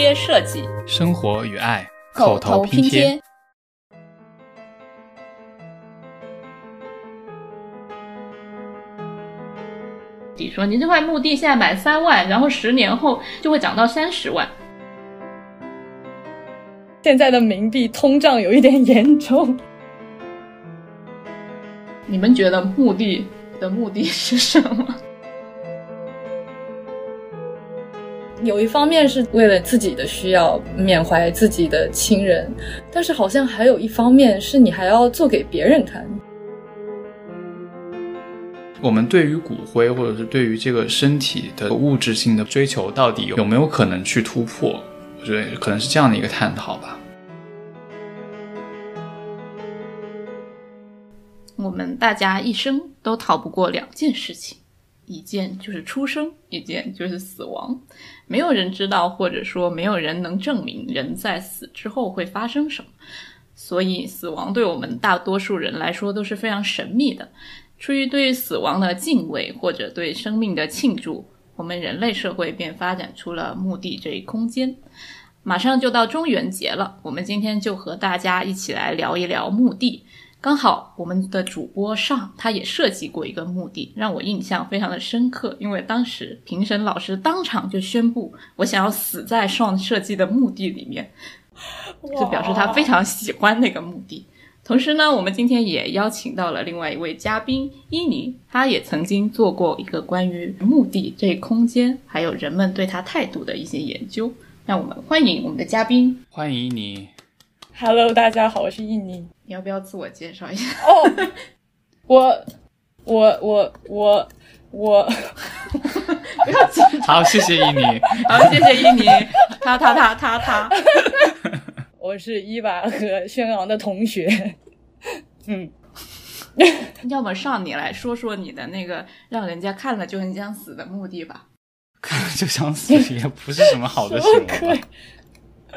贴设计，生活与爱口头拼贴。你说你这块墓地现在买三万，然后十年后就会涨到三十万。现在的冥币通胀有一点严重。你们觉得墓地的目的是什么？有一方面是为了自己的需要，缅怀自己的亲人，但是好像还有一方面是你还要做给别人看。我们对于骨灰，或者是对于这个身体的物质性的追求，到底有没有可能去突破？我觉得可能是这样的一个探讨吧。我们大家一生都逃不过两件事情，一件就是出生，一件就是死亡。没有人知道，或者说没有人能证明人在死之后会发生什么，所以死亡对我们大多数人来说都是非常神秘的。出于对死亡的敬畏或者对生命的庆祝，我们人类社会便发展出了墓地这一空间。马上就到中元节了，我们今天就和大家一起来聊一聊墓地。刚好我们的主播上他也设计过一个墓地，让我印象非常的深刻，因为当时评审老师当场就宣布，我想要死在上设计的墓地里面，就表示他非常喜欢那个墓地。同时呢，我们今天也邀请到了另外一位嘉宾伊尼，他也曾经做过一个关于墓地这空间，还有人们对他态度的一些研究。让我们欢迎我们的嘉宾，欢迎你。Hello，大家好，我是印尼。你要不要自我介绍一下？哦，我，我，我，我，我，不要紧张。好，谢谢印尼。好，谢谢印尼。他他他他他。我是伊娃和轩昂的同学，嗯，要么上你来说说你的那个让人家看了就很想死的目的吧？看了就想死也不是什么好的行为。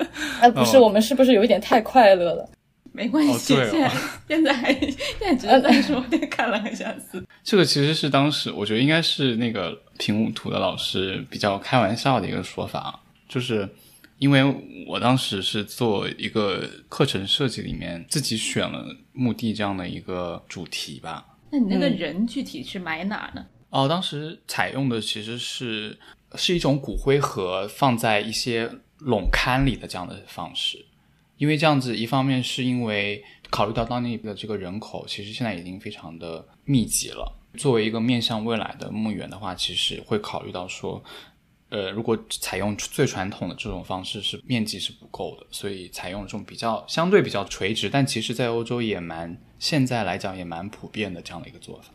哎，不是，我们是不是有一点太快乐了？没关系，现在 现在还现在只是在说看了很相似。这个其实是当时我觉得应该是那个平舞图的老师比较开玩笑的一个说法，就是。因为我当时是做一个课程设计，里面自己选了墓地这样的一个主题吧。那你那个人具体是埋哪呢？哦，当时采用的其实是是一种骨灰盒放在一些垄龛里的这样的方式。因为这样子，一方面是因为考虑到当地的这个人口，其实现在已经非常的密集了。作为一个面向未来的墓园的话，其实会考虑到说。呃，如果采用最传统的这种方式，是面积是不够的，所以采用这种比较相对比较垂直，但其实在欧洲也蛮现在来讲也蛮普遍的这样的一个做法。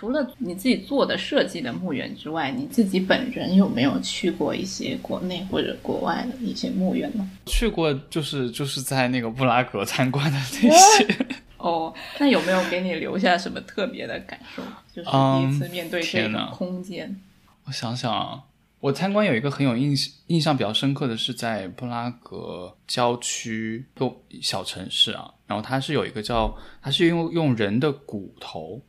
除了你自己做的设计的墓园之外，你自己本人有没有去过一些国内或者国外的一些墓园呢？去过，就是就是在那个布拉格参观的那些。哦，那有没有给你留下什么特别的感受？就是第一次面对这个空间。我想想啊。我参观有一个很有印印象比较深刻的是在布拉格郊区一个小城市啊，然后它是有一个叫它是用用人的骨头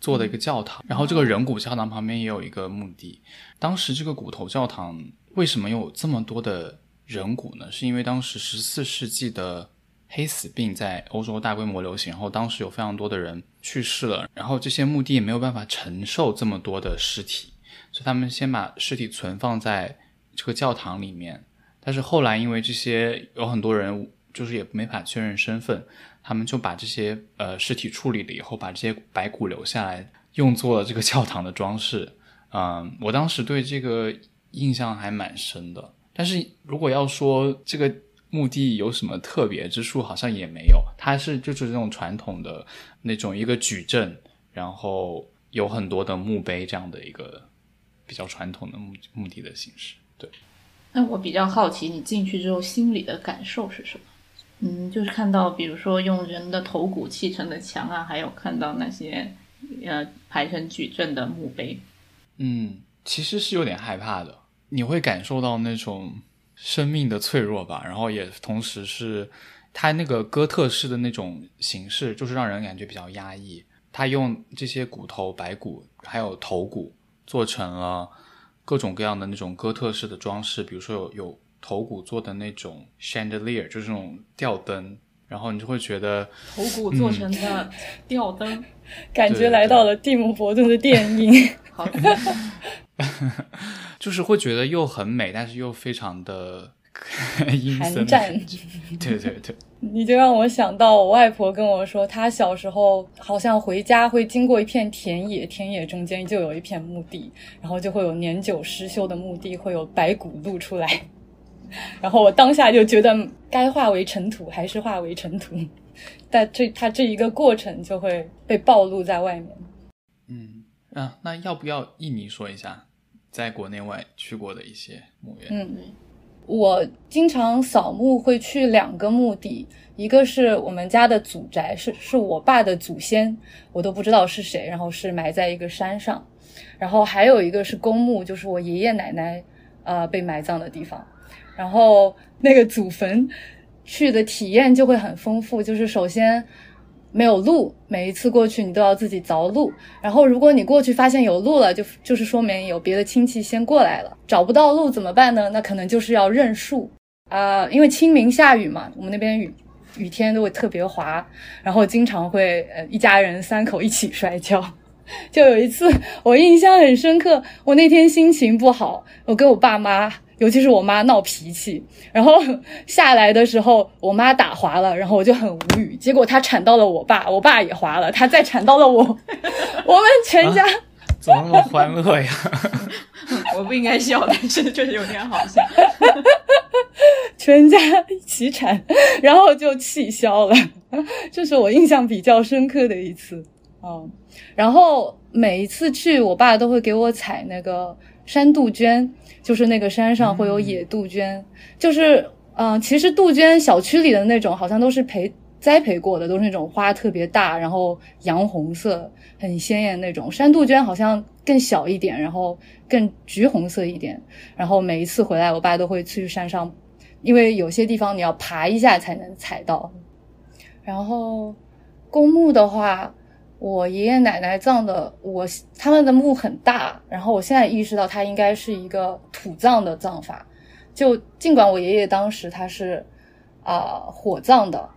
做的一个教堂，然后这个人骨教堂旁边也有一个墓地。当时这个骨头教堂为什么有这么多的人骨呢？是因为当时十四世纪的黑死病在欧洲大规模流行，然后当时有非常多的人去世了，然后这些墓地也没有办法承受这么多的尸体。所以他们先把尸体存放在这个教堂里面，但是后来因为这些有很多人就是也没法确认身份，他们就把这些呃尸体处理了以后，把这些白骨留下来，用作了这个教堂的装饰。嗯，我当时对这个印象还蛮深的。但是如果要说这个墓地有什么特别之处，好像也没有，它是就是这种传统的那种一个矩阵，然后有很多的墓碑这样的一个。比较传统的墓墓地的形式，对。那我比较好奇，你进去之后心里的感受是什么？嗯，就是看到，比如说用人的头骨砌成的墙啊，还有看到那些呃排成矩阵的墓碑。嗯，其实是有点害怕的。你会感受到那种生命的脆弱吧，然后也同时是它那个哥特式的那种形式，就是让人感觉比较压抑。他用这些骨头、白骨还有头骨。做成了各种各样的那种哥特式的装饰，比如说有有头骨做的那种 chandelier，就是那种吊灯，然后你就会觉得头骨做成的吊灯，感觉来到了蒂姆·伯顿的电影。好，就是会觉得又很美，但是又非常的阴森的寒战。对对对，你就让我想到我外婆跟我说，她小时候好像回家会经过一片田野，田野中间就有一片墓地，然后就会有年久失修的墓地，会有白骨露出来。然后我当下就觉得，该化为尘土还是化为尘土，但这它这一个过程就会被暴露在外面。嗯啊，那要不要印尼说一下，在国内外去过的一些墓园？嗯，我经常扫墓会去两个墓地，一个是我们家的祖宅，是是我爸的祖先，我都不知道是谁，然后是埋在一个山上，然后还有一个是公墓，就是我爷爷奶奶呃被埋葬的地方，然后那个祖坟去的体验就会很丰富，就是首先。没有路，每一次过去你都要自己凿路。然后如果你过去发现有路了，就就是说明有别的亲戚先过来了。找不到路怎么办呢？那可能就是要认树啊、因为清明下雨嘛，我们那边雨雨天都会特别滑，然后经常会呃一家人三口一起摔跤。就有一次我印象很深刻，我那天心情不好，我跟我爸妈。尤其是我妈闹脾气，然后下来的时候，我妈打滑了，然后我就很无语。结果她铲到了我爸，我爸也滑了，她再铲到了我，我们全家怎么那么欢乐呀？我不应该笑，但是确实有点好笑。全家一起铲，然后就气消了。这是我印象比较深刻的一次。嗯，然后每一次去，我爸都会给我采那个山杜鹃，就是那个山上会有野杜鹃，就是嗯、呃其实杜鹃小区里的那种好像都是培栽培过的，都是那种花特别大，然后洋红色，很鲜艳那种。山杜鹃好像更小一点，然后更橘红色一点。然后每一次回来，我爸都会去山上，因为有些地方你要爬一下才能采到。然后公墓的话，我爷爷奶奶葬的，我他们的墓很大，然后我现在意识到它应该是一个土葬的葬法。就尽管我爷爷当时他是啊、火葬的，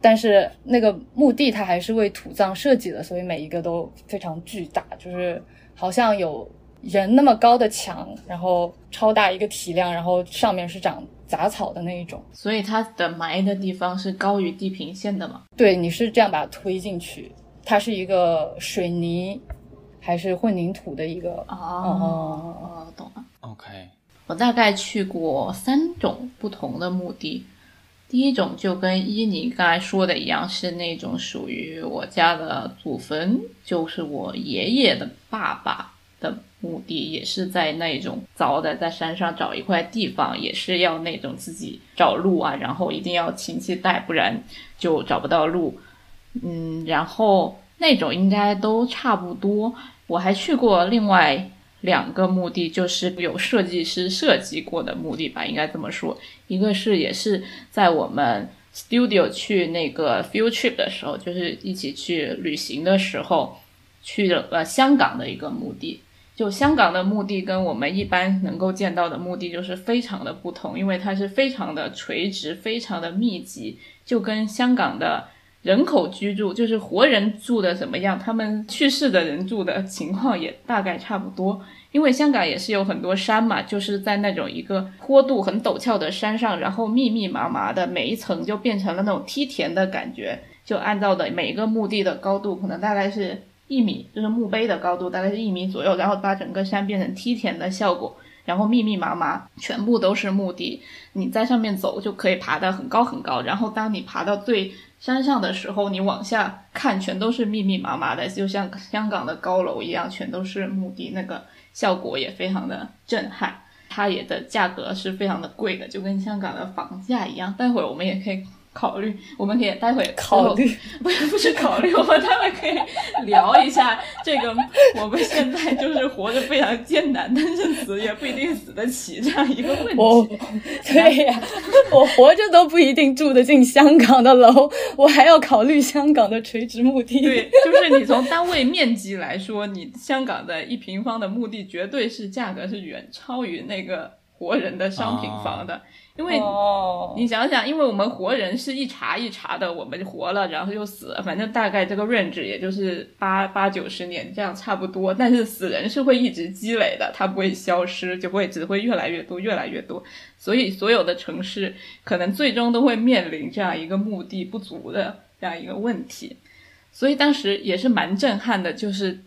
但是那个墓地它还是为土葬设计的，所以每一个都非常巨大，就是好像有人那么高的墙，然后超大一个体量，然后上面是长杂草的那一种。所以它的埋的地方是高于地平线的嘛？对，你是这样把它推进去，它是一个水泥还是混凝土的一个？哦，哦，懂了。OK，我大概去过三种不同的墓地。第一种就跟伊尼刚才说的一样，是那种属于我家的祖坟，就是我爷爷的爸爸的墓地，也是在那种凿的，在山上找一块地方，也是要那种自己找路啊，然后一定要亲戚带，不然就找不到路。嗯，然后那种应该都差不多。我还去过另外两个墓地，就是有设计师设计过的墓地吧，应该这么说。一个是也是在我们 studio 去那个 field trip 的时候，就是一起去旅行的时候，去了呃香港的一个墓地。就香港的墓地跟我们一般能够见到的墓地就是非常的不同，因为它是非常的垂直，非常的密集，就跟香港的人口居住，就是活人住的怎么样，他们去世的人住的情况也大概差不多。因为香港也是有很多山嘛，就是在那种一个坡度很陡峭的山上，然后密密麻麻的每一层就变成了那种梯田的感觉，就按照的每一个墓地的高度可能大概是一米，就是墓碑的高度大概是一米左右，然后把整个山变成梯田的效果，然后密密麻麻全部都是墓地，你在上面走就可以爬得很高很高，然后当你爬到最山上的时候，你往下看全都是密密麻麻的，就像香港的高楼一样，全都是墓地，那个效果也非常的震撼。它也的价格是非常的贵的，就跟香港的房价一样。待会儿我们也可以考虑，我们可以待会考虑，不 是不是考虑，我们待会可以聊一下这个。我们现在就是活着非常艰难，但是死也不一定死得起这样一个问我题。对呀、我活着都不一定住得进香港的楼，我还要考虑香港的垂直墓地。对，就是你从单位面积来说，你香港的一平方的墓地绝对是价格是远超于那个活人的商品房的，因为哦，你想想，因为我们活人是一茬一茬的，我们活了，然后又死了，反正大概这个 range 也就是八八九十年这样差不多。但是死人是会一直积累的，它不会消失，就会只会越来越多，越来越多。所以所有的城市可能最终都会面临这样一个墓地不足的这样一个问题。所以当时也是蛮震撼的，就是。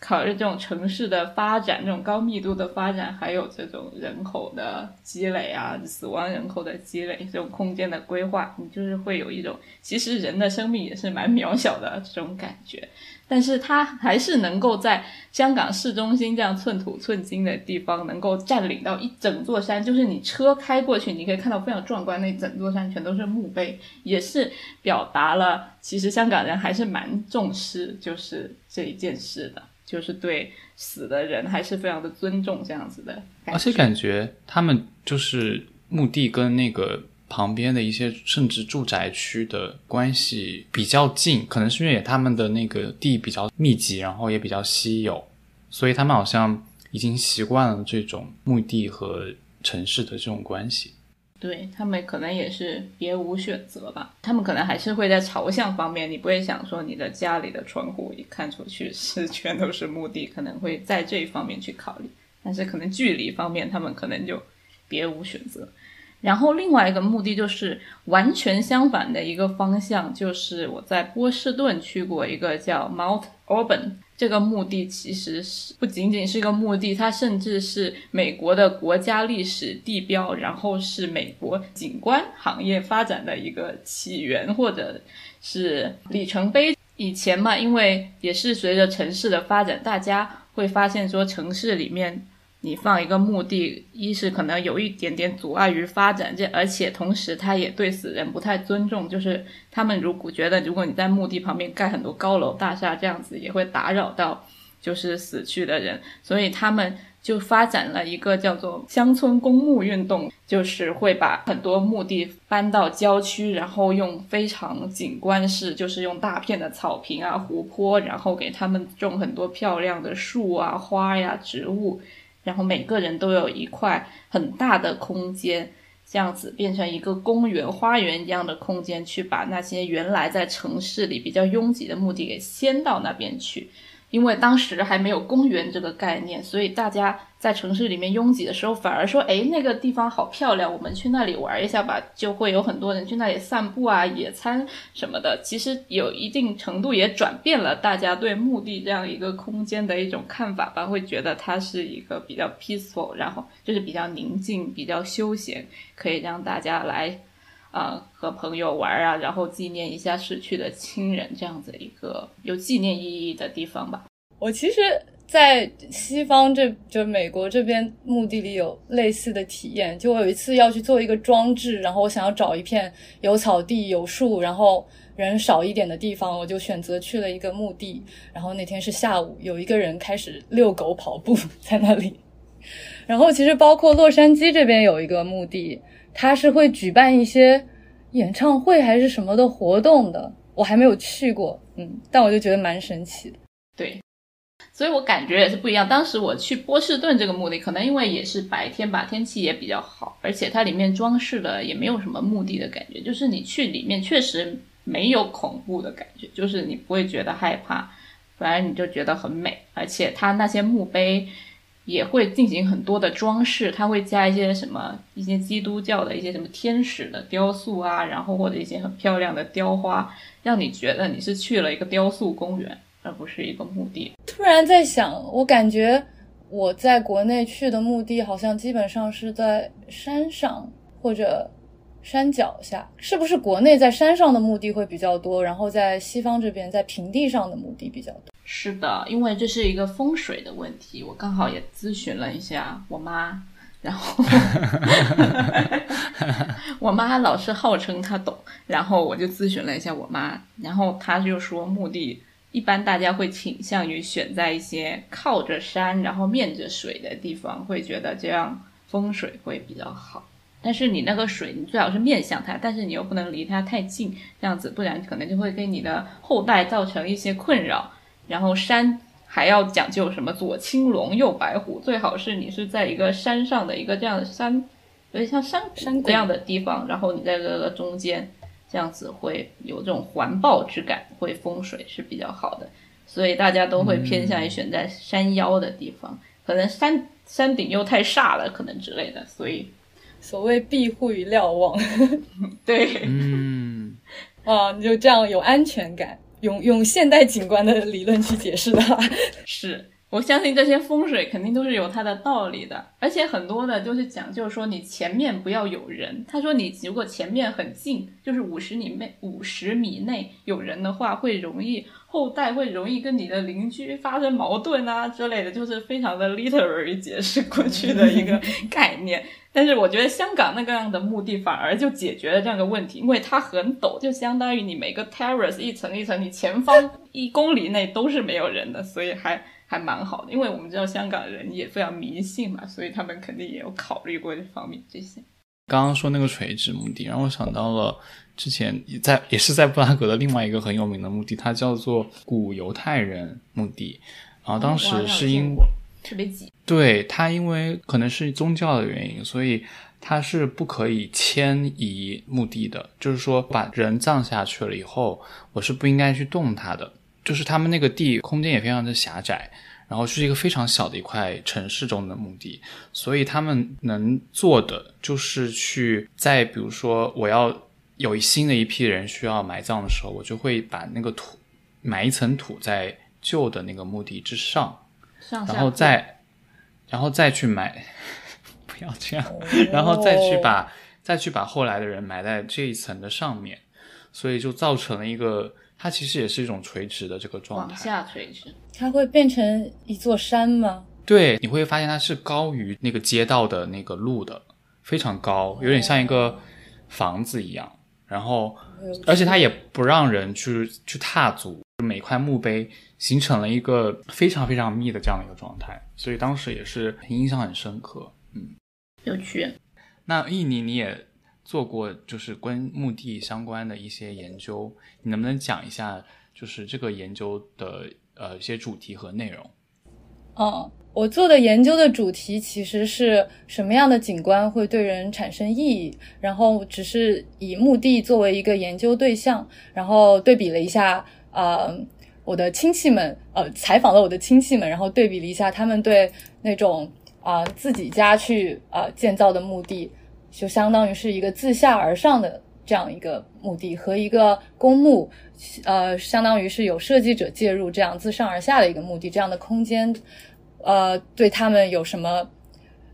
考虑这种城市的发展，这种高密度的发展，还有这种人口的积累啊，死亡人口的积累，这种空间的规划，你就是会有一种，其实人的生命也是蛮渺小的这种感觉。但是它还是能够在香港市中心这样寸土寸金的地方，能够占领到一整座山，就是你车开过去，你可以看到非常壮观，那整座山全都是墓碑，也是表达了其实香港人还是蛮重视就是这一件事的。就是对死的人还是非常的尊重，这样子的。而且感觉他们就是墓地跟那个旁边的一些甚至住宅区的关系比较近，可能是因为他们的那个地比较密集，然后也比较稀有，所以他们好像已经习惯了这种墓地和城市的这种关系。对他们可能也是别无选择吧，他们可能还是会在朝向方面，你不会想说你的家里的窗户一看出去是 全都是墓地，可能会在这一方面去考虑，但是可能距离方面他们可能就别无选择。然后另外一个目的就是完全相反的一个方向，就是我在波士顿去过一个叫 Mount Auburn。这个墓地其实是不仅仅是一个墓地，它甚至是美国的国家历史地标，然后是美国景观行业发展的一个起源或者是里程碑。以前嘛，因为也是随着城市的发展，大家会发现说城市里面。你放一个墓地，一是可能有一点点阻碍于发展，这而且同时他也对死人不太尊重，就是他们如果觉得如果你在墓地旁边盖很多高楼大厦，这样子也会打扰到就是死去的人，所以他们就发展了一个叫做乡村公墓运动，就是会把很多墓地搬到郊区，然后用非常景观式，就是用大片的草坪啊、湖泊，然后给他们种很多漂亮的树啊、花呀、植物。然后每个人都有一块很大的空间，这样子变成一个公园、花园一样的空间，去把那些原来在城市里比较拥挤的墓地给掀到那边去。因为当时还没有公园这个概念，所以大家在城市里面拥挤的时候，反而说：“哎，那个地方好漂亮，我们去那里玩一下吧。”就会有很多人去那里散步啊、野餐什么的。其实有一定程度也转变了大家对墓地这样一个空间的一种看法吧，会觉得它是一个比较 peaceful，然后就是比较宁静、比较休闲，可以让大家来。啊，和朋友玩啊，然后纪念一下逝去的亲人，这样子一个有纪念意义的地方吧。我其实，在西方这就美国这边墓地里有类似的体验。就我有一次要去做一个装置，然后我想要找一片有草地、有树，然后人少一点的地方，我就选择去了一个墓地。然后那天是下午，有一个人开始遛狗跑步在那里。然后其实包括洛杉矶这边有一个墓地。他是会举办一些演唱会还是什么的活动的，我还没有去过，嗯，但我就觉得蛮神奇的。对，所以我感觉也是不一样。当时我去波士顿这个墓地，可能因为也是白天吧，天气也比较好，而且它里面装饰的也没有什么墓地的感觉，就是你去里面确实没有恐怖的感觉，就是你不会觉得害怕，反而你就觉得很美，而且它那些墓碑。也会进行很多的装饰，它会加一些什么一些基督教的一些什么天使的雕塑啊，然后或者一些很漂亮的雕花，让你觉得你是去了一个雕塑公园，而不是一个墓地。突然在想，我感觉我在国内去的墓地好像基本上是在山上或者山脚下，是不是国内在山上的墓地会比较多，然后在西方这边在平地上的墓地比较多？是的，因为这是一个风水的问题，我刚好也咨询了一下我妈，然后 我妈老是号称她懂，然后我就咨询了一下我妈，然后她就说墓地一般大家会倾向于选在一些靠着山，然后面着水的地方，会觉得这样风水会比较好。但是你那个水，你最好是面向它，但是你又不能离它太近，这样子，不然可能就会给你的后代造成一些困扰。然后山还要讲究什么左青龙右白虎，最好是你是在一个山上的一个这样的山，有点像山山这样的地方，然后你在这个中间，这样子会有这种环抱之感，会风水是比较好的，所以大家都会偏向于选在山腰的地方，可能山山顶又太煞了，可能之类的，所以所谓庇护与瞭望 对，嗯，啊，你就这样有安全感。用用现代景观的理论去解释的话，是我相信这些风水肯定都是有它的道理的，而且很多的就是讲究说你前面不要有人。他说你如果前面很近，就是五十米内五十米内有人的话，会容易后代会容易跟你的邻居发生矛盾啊之类的，就是非常的 literary 解释过去的一个概念。但是我觉得香港那个样的墓地反而就解决了这样的问题，因为它很陡，就相当于你每个 terrace 一层一层，你前方一公里内都是没有人的，所以还还蛮好的。因为我们知道香港人也非常迷信嘛，所以他们肯定也有考虑过这方面这些。刚刚说那个垂直墓地，让我想到了之前也在也是在布拉格的另外一个很有名的墓地，它叫做古犹太人墓地。然后当时是因为特别挤，对它因为可能是宗教的原因，所以它是不可以迁移墓地的。就是说，把人葬下去了以后，我是不应该去动它的。就是他们那个地空间也非常的狭窄，然后是一个非常小的一块城市中的墓地，所以他们能做的就是去在比如说我要有新的一批人需要埋葬的时候，我就会把那个土埋一层土在旧的那个墓地之上。上然后再，然后再去埋，不要这样，然后再去把再去把后来的人埋在这一层的上面，所以就造成了一个，它其实也是一种垂直的这个状往态。下垂直，它会变成一座山吗？对，你会发现它是高于那个街道的那个路的，非常高，有点像一个房子一样。然后，而且它也不让人去去踏足，每块墓碑形成了一个非常非常密的这样的一个状态，所以当时也是印象很深刻。嗯，有趣。那印尼你也做过就是跟墓地相关的一些研究，你能不能讲一下就是这个研究的呃一些主题和内容？嗯，我做的研究的主题其实是什么样的景观会对人产生意义，然后只是以墓地作为一个研究对象，然后对比了一下，呃，我的亲戚们，呃，采访了我的亲戚们，然后对比了一下他们对那种啊、自己家去啊、建造的墓地，就相当于是一个自下而上的这样一个墓地和一个公墓，呃，相当于是有设计者介入这样自上而下的一个目的这样的空间。呃，对他们有什么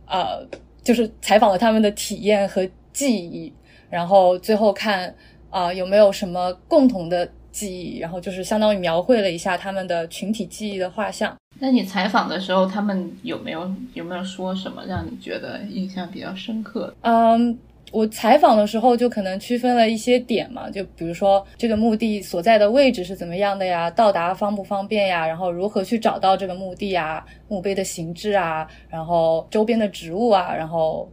呃，就是采访了他们的体验和记忆，然后最后看啊、有没有什么共同的记忆，然后就是相当于描绘了一下他们的群体记忆的画像。那你采访的时候，他们有没有有没有说什么让你觉得印象比较深刻的？嗯，我采访的时候就可能区分了一些点嘛，就比如说这个墓地所在的位置是怎么样的呀，到达方不方便呀，然后如何去找到这个墓地啊，墓碑的形制啊，然后周边的植物啊，然后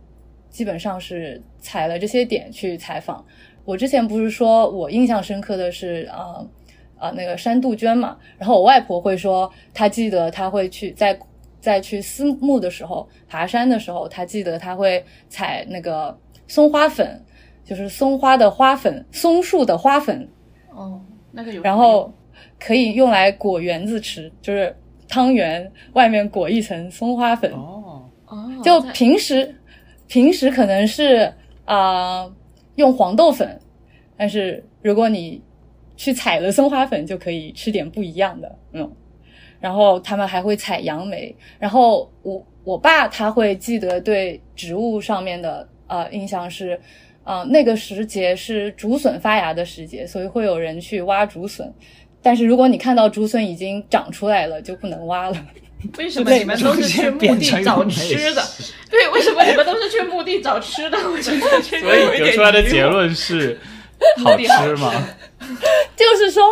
基本上是踩了这些点去采访。我之前不是说我印象深刻的是呃呃那个山杜鹃嘛，然后我外婆会说她记得她会去在在去私墓的时候爬山的时候，她记得她会采那个松花粉，就是松花的花粉，松树的花粉，哦，那个有。然后可以用来裹圆子吃，就是汤圆外面裹一层松花粉。哦，哦，就平时平时可能是啊、呃用黄豆粉，但是如果你去采了松花粉，就可以吃点不一样的，嗯。然后他们还会采杨梅，然后我我爸他会记得对植物上面的呃印象是，呃、那个时节是竹笋发芽的时节，所以会有人去挖竹笋。但是如果你看到竹笋已经长出来了，就不能挖了。为什么你们都是去墓地找吃的？对，为什么你们都是去墓地找吃的？我觉得这个所以得出来的结论是好吃吗？就是说，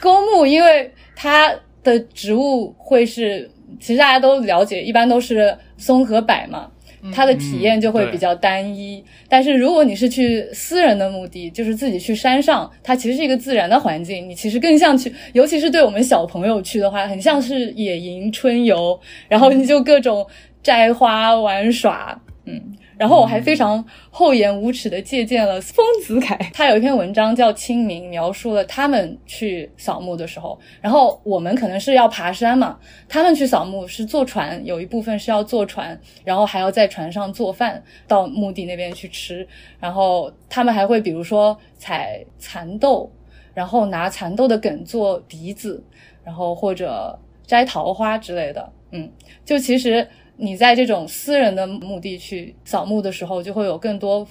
公墓因为它的植物会是，其实大家都了解，一般都是松和柏嘛。它的体验就会比较单一。但是如果你是去私人的目的，就是自己去山上，它其实是一个自然的环境，你其实更像去，尤其是对我们小朋友去的话，很像是野营春游，然后你就各种摘花玩耍，嗯。然后我还非常厚颜无耻的借鉴了丰子恺，他有一篇文章叫《清明》，描述了他们去扫墓的时候。然后我们可能是要爬山嘛，他们去扫墓是坐船，有一部分是要坐船，然后还要在船上做饭，到墓地那边去吃。然后他们还会比如说采蚕豆，然后拿蚕豆的梗做笛子，然后或者摘桃花之类的。嗯，就其实。你在这种私人的墓地去扫墓的时候，就会有更多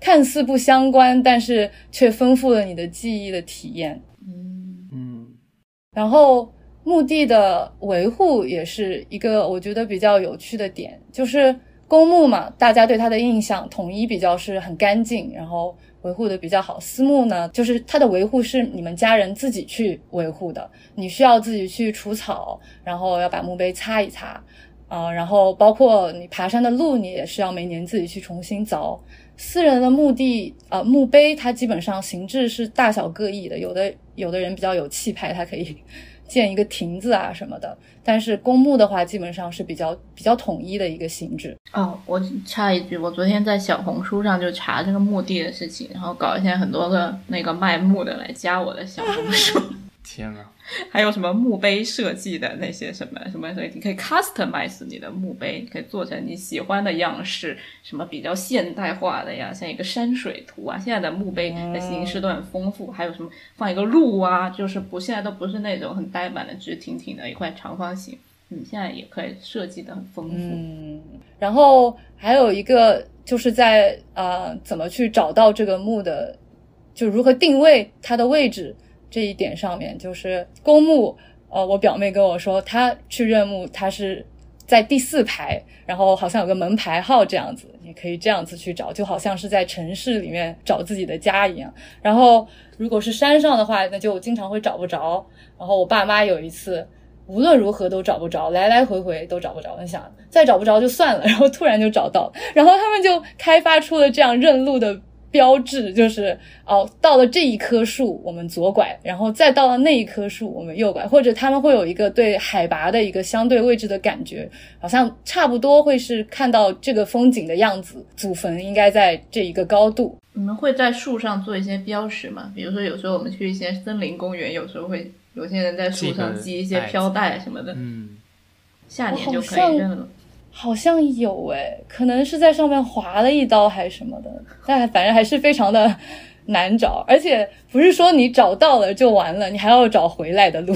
看似不相关，但是却丰富了你的记忆的体验。嗯嗯然后墓地的维护也是一个我觉得比较有趣的点，就是公墓嘛，大家对它的印象统一比较是很干净，然后维护的比较好。私墓呢，就是它的维护是你们家人自己去维护的，你需要自己去除草，然后要把墓碑擦一擦。啊、呃，然后包括你爬山的路，你也是要每年自己去重新凿。私人的墓地，呃，墓碑它基本上形制是大小各异的，有的有的人比较有气派，他可以 建一个亭子啊什么的。但是公墓的话，基本上是比较比较统一的一个形制。哦，我插一句，我昨天在小红书上就查这个墓地的事情，然后搞一些很多个那个卖墓的来加我的小红书。天呐，还有什么墓碑设计的那些什么什么，所以你可以 customize 你的墓碑，可以做成你喜欢的样式，什么比较现代化的呀，像一个山水图啊。现在的墓碑的形式都很丰富，还有什么放一个鹿啊，就是不现在都不是那种很呆板的直挺挺的一块长方形，你，现在也可以设计的很丰富。嗯，然后还有一个就是在呃怎么去找到这个墓的，就如何定位它的位置。这一点上面，就是公墓，呃，我表妹跟我说，她去认墓，她是在第四排，然后好像有个门牌号这样子，你可以这样子去找，就好像是在城市里面找自己的家一样。然后如果是山上的话，那就经常会找不着。然后我爸妈有一次无论如何都找不着，来来回回都找不着。我想再找不着就算了，然后突然就找到，然后他们就开发出了这样认路的。标志就是哦，到了这一棵树我们左拐，然后再到了那一棵树我们右拐，或者他们会有一个对海拔的一个相对位置的感觉，好像差不多会是看到这个风景的样子，祖坟应该在这一个高度。你们会在树上做一些标识吗？比如说有时候我们去一些森林公园，有时候会有些人在树上系一些飘带什么的，嗯，夏年就可以认了。好像有诶，可能是在上面划了一刀还是什么的，但反正还是非常的难找，而且不是说你找到了就完了，你还要找回来的路，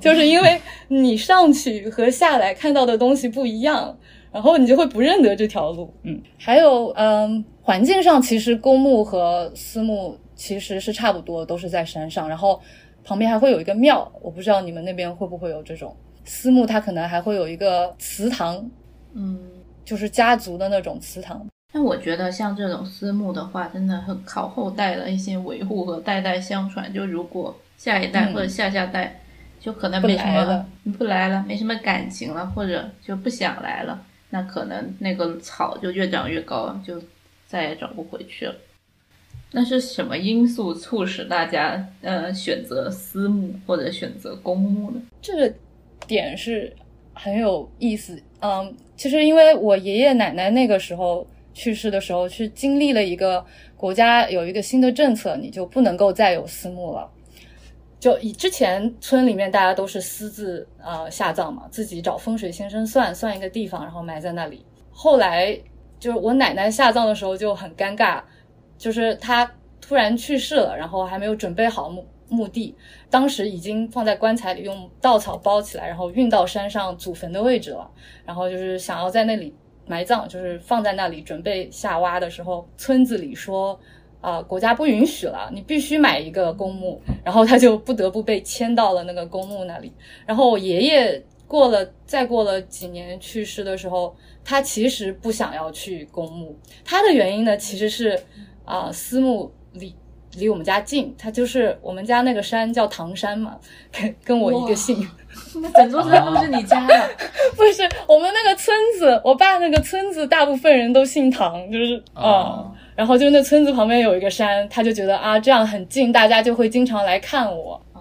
就是因为你上去和下来看到的东西不一样，然后你就会不认得这条路。嗯，还有嗯，环境上其实公墓和私墓其实是差不多，都是在山上，然后旁边还会有一个庙，我不知道你们那边会不会有这种私墓，它可能还会有一个祠堂。嗯，就是家族的那种祠堂。但我觉得像这种私墓的话，真的很靠后代的一些维护和代代相传。就如果下一代或者下下代，嗯、就可能没什么不来了，没什么感情了，或者就不想来了，那可能那个草就越长越高，就再也长不回去了。那是什么因素促使大家呃选择私墓或者选择公墓呢？这个点是很有意思。嗯，其实因为我爷爷奶奶那个时候去世的时候，是经历了一个国家有一个新的政策，你就不能够再有私墓了。就以之前村里面大家都是私自呃下葬嘛，自己找风水先生算算一个地方，然后埋在那里。后来就是我奶奶下葬的时候就很尴尬，就是她突然去世了，然后还没有准备好墓。墓地当时已经放在棺材里，用稻草包起来，然后运到山上祖坟的位置了。然后就是想要在那里埋葬，就是放在那里准备下挖的时候，村子里说啊、国家不允许了，你必须买一个公墓。然后他就不得不被迁到了那个公墓那里。然后我爷爷过了，再过了几年去世的时候，他其实不想要去公墓，他的原因呢，其实是啊、私墓里。离我们家近，它就是我们家那个山叫唐山嘛，跟跟我一个姓，那整座山都是你家的，不是我们那个村子，我爸那个村子大部分人都姓唐，就是哦嗯，然后就那村子旁边有一个山，他就觉得啊这样很近，大家就会经常来看我。哦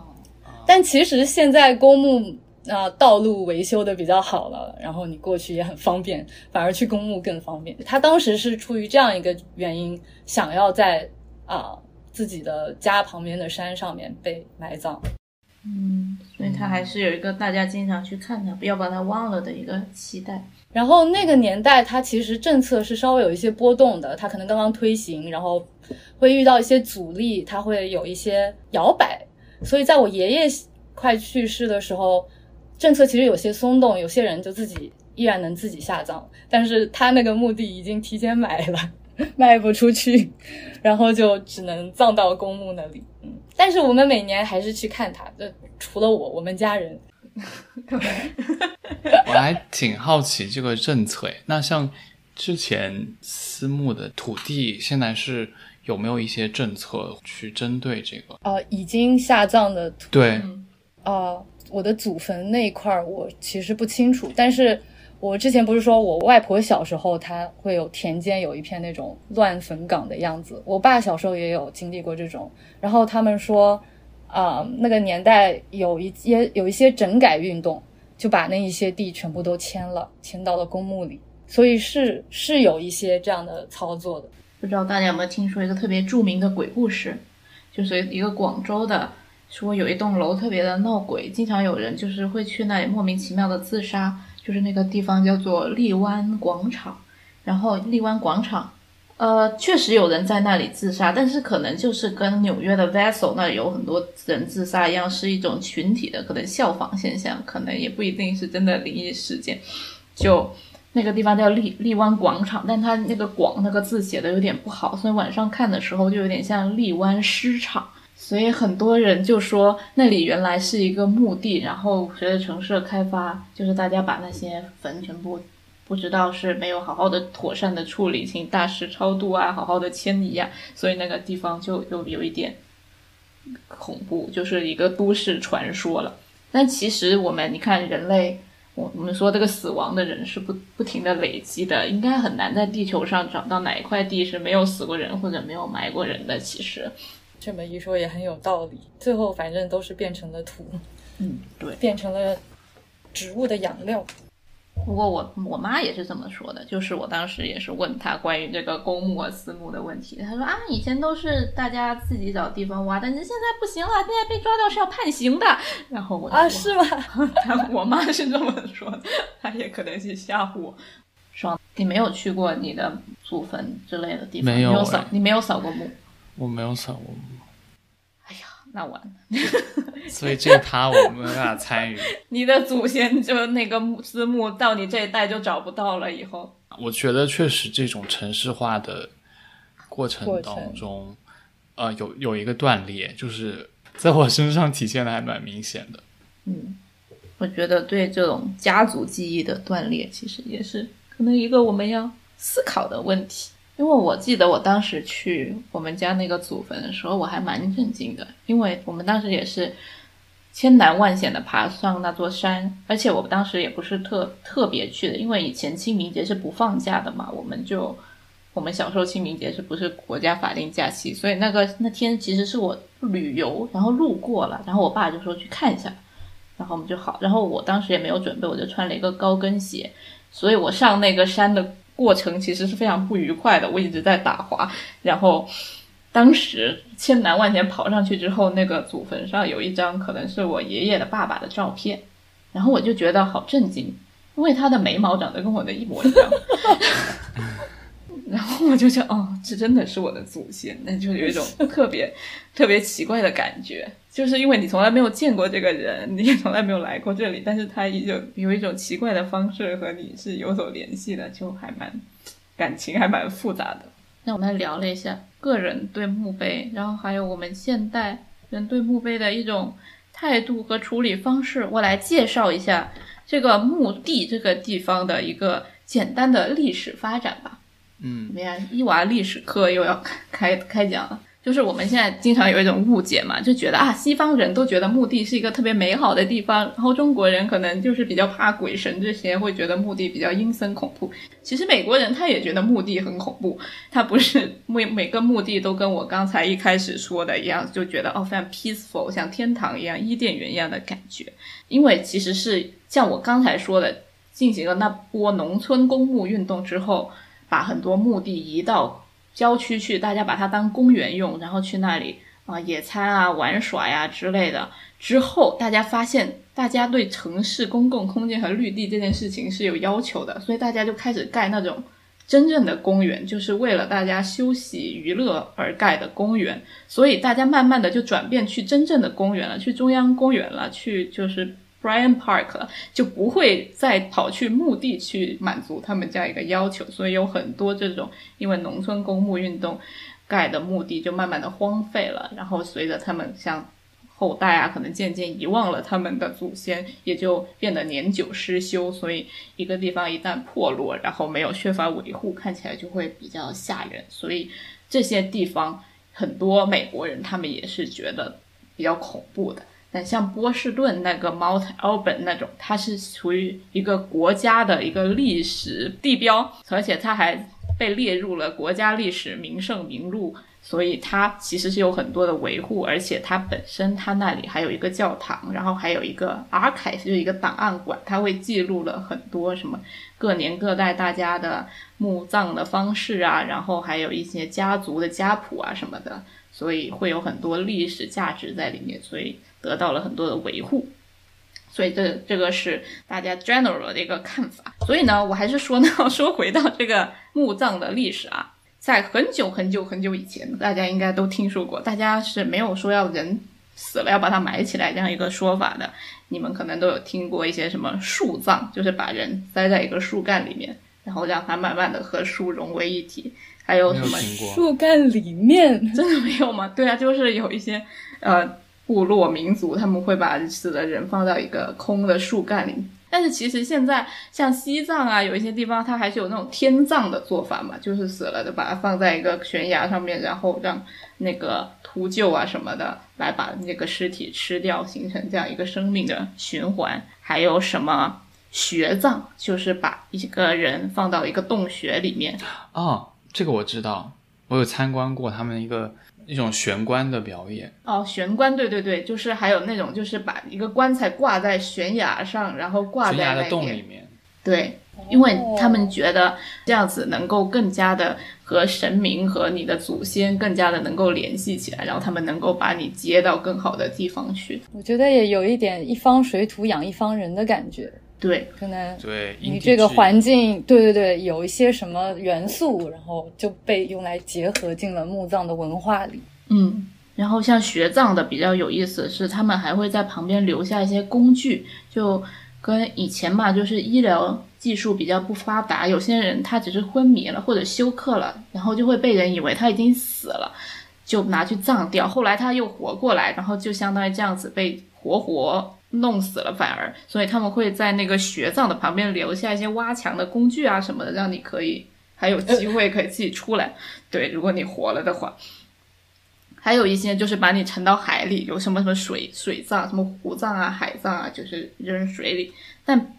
但其实现在公墓啊、道路维修的比较好了，然后你过去也很方便，反而去公墓更方便。他当时是出于这样一个原因，想要在啊、自己的家旁边的山上面被埋葬。嗯，所以他还是有一个大家经常去看他，不要把他忘了的一个期待。然后那个年代，它其实政策是稍微有一些波动的，它可能刚刚推行，然后会遇到一些阻力，它会有一些摇摆。所以在我爷爷快去世的时候，政策其实有些松动，有些人就自己依然能自己下葬，但是他那个墓地已经提前买了，卖不出去，然后就只能葬到公墓那里。嗯，但是我们每年还是去看他，就除了我，我们家人。我还挺好奇这个政策。那像之前私募的土地，现在是有没有一些政策去针对这个？呃，已经下葬的土对，呃，我的祖坟那一块儿我其实不清楚，但是我之前不是说我外婆小时候她会有田间有一片那种乱坟岗的样子，我爸小时候也有经历过这种，然后他们说，啊、那个年代有一些有一些整改运动，就把那一些地全部都迁了，迁到了公墓里，所以是是有一些这样的操作的。不知道大家有没有听说一个特别著名的鬼故事，就是一个广州的，说有一栋楼特别的闹鬼，经常有人就是会去那里莫名其妙的自杀，就是那个地方叫做荔湾广场，然后荔湾广场。呃，确实有人在那里自杀，但是可能就是跟纽约的 Vessel 那里有很多人自杀一样，是一种群体的可能效仿现象，可能也不一定是真的灵异事件。就那个地方叫荔荔湾广场，但它那个“广”那个字写的有点不好，所以晚上看的时候就有点像荔湾尸场。所以很多人就说那里原来是一个墓地，然后随着城市的开发，就是大家把那些坟全部不知道是没有好好的妥善的处理，请大师超度啊，好好的迁移啊，所以那个地方就有有一点恐怖，就是一个都市传说了。但其实我们你看人类，我我们说这个死亡的人是不不停的累积的，应该很难在地球上找到哪一块地是没有死过人或者没有埋过人的。其实，这么一说也很有道理，最后反正都是变成了土，嗯，对。变成了植物的养料。不过我我妈也是这么说的，就是我当时也是问她关于这个公墓和私墓的问题，她说啊，以前都是大家自己找地方挖，但是现在不行了，现在被抓到是要判刑的。然后我啊，是吗？她我妈是这么说的，她也可能是吓唬我。说，你没有去过你的祖坟之类的地方？没有你有扫哎，你没有扫过墓。我没有算过墓，哎呀，那完了，所以这一趴我没办法参与。你的祖先就那个墓私墓到你这一代就找不到了。以后，我觉得确实这种城市化的过程过程当中，呃，有有一个断裂，就是在我身上体现的还蛮明显的。嗯，我觉得对这种家族记忆的断裂，其实也是可能一个我们要思考的问题。因为我记得我当时去我们家那个祖坟的时候，我还蛮震惊的，因为我们当时也是千难万险的爬上那座山，而且我们当时也不是特特别去的，因为以前清明节是不放假的嘛，我们就我们小时候清明节是不是国家法定假期，所以那个那天其实是我旅游，然后路过了，然后我爸就说去看一下，然后我们就好，然后我当时也没有准备，我就穿了一个高跟鞋，所以我上那个山的过程其实是非常不愉快的，我一直在打滑，然后当时千难万险跑上去之后，那个祖坟上有一张可能是我爷爷的爸爸的照片，然后我就觉得好震惊，因为他的眉毛长得跟我的一模一样。然后我就想，哦，这真的是我的祖先，那就有一种特别特别奇怪的感觉，就是因为你从来没有见过这个人，你也从来没有来过这里，但是他有有一种奇怪的方式和你是有所联系的，就还蛮感情还蛮复杂的。那我们来聊了一下个人对墓碑，然后还有我们现代人对墓碑的一种态度和处理方式。我来介绍一下这个墓地这个地方的一个简单的历史发展吧。嗯怎么样？伊娃历史课又要 开开讲了。就是我们现在经常有一种误解嘛，就觉得啊，西方人都觉得墓地是一个特别美好的地方，然后中国人可能就是比较怕鬼神这些，会觉得墓地比较阴森恐怖。其实美国人他也觉得墓地很恐怖，他不是每每个墓地都跟我刚才一开始说的一样，就觉得哦非常 peaceful，像天堂一样、伊甸园一样的感觉。因为其实是像我刚才说的，进行了那波农村公墓运动之后，把很多墓地移到。郊区去，大家把它当公园用，然后去那里啊野餐啊、玩耍呀之类的。之后大家发现，大家对城市公共空间和绿地这件事情是有要求的，所以大家就开始盖那种真正的公园，就是为了大家休息娱乐而盖的公园。所以大家慢慢的就转变去真正的公园了，去中央公园了，去就是。Brian Park 就不会再跑去墓地去满足他们这样一个要求，所以有很多这种因为农村公墓运动盖的墓地就慢慢的荒废了，然后随着他们像后代啊，可能渐渐遗忘了他们的祖先，也就变得年久失修。所以一个地方一旦破落，然后没有缺乏维护，看起来就会比较吓人。所以这些地方很多美国人他们也是觉得比较恐怖的。但像波士顿那个 Mount Auburn 那种，它是属于一个国家的一个历史地标，而且它还被列入了国家历史名胜名录，所以它其实是有很多的维护，而且它本身它那里还有一个教堂，然后还有一个 archive，就是一个档案馆，它会记录了很多什么各年各代大家的墓葬的方式啊，然后还有一些家族的家谱啊什么的，所以会有很多历史价值在里面，所以。得到了很多的维护，所以这这个是大家 general 的一个看法。所以呢，我还是说呢，说回到这个墓葬的历史啊，在很久很久很久以前，大家应该都听说过，大家是没有说要人死了要把它埋起来这样一个说法的。你们可能都有听过一些什么树葬，就是把人塞在一个树干里面，然后让它慢慢的和树融为一体。还有什么树干里面 真的没有吗？对啊，就是有一些呃。部落民族他们会把死的人放到一个空的树干里，但是其实现在像西藏啊，有一些地方它还是有那种天葬的做法嘛，就是死了就把它放在一个悬崖上面，然后让那个秃鹫啊什么的来把那个尸体吃掉，形成这样一个生命的循环。还有什么穴葬，就是把一个人放到一个洞穴里面。哦，这个我知道，我有参观过他们一个。一种悬棺的表演哦，悬棺，对对对，就是还有那种，就是把一个棺材挂在悬崖上，然后挂在那洞里面。对，因为他们觉得这样子能够更加的和神明和你的祖先更加的能够联系起来，然后他们能够把你接到更好的地方去。我觉得也有一点一方水土养一方人的感觉。对，可能对你这个环境，对对对，有一些什么元素，然后就被用来结合进了墓葬的文化里。嗯，然后像学葬的比较有意思是，他们还会在旁边留下一些工具，就跟以前嘛，就是医疗技术比较不发达，有些人他只是昏迷了或者休克了，然后就会被人以为他已经死了，就拿去葬掉。后来他又活过来，然后就相当于这样子被活活。弄死了，反而，所以他们会在那个穴葬的旁边留下一些挖墙的工具啊什么的，让你可以还有机会可以自己出来。对，如果你活了的话，还有一些就是把你沉到海里，有什么什么水水葬、什么湖葬啊、海葬啊，就是扔水里。但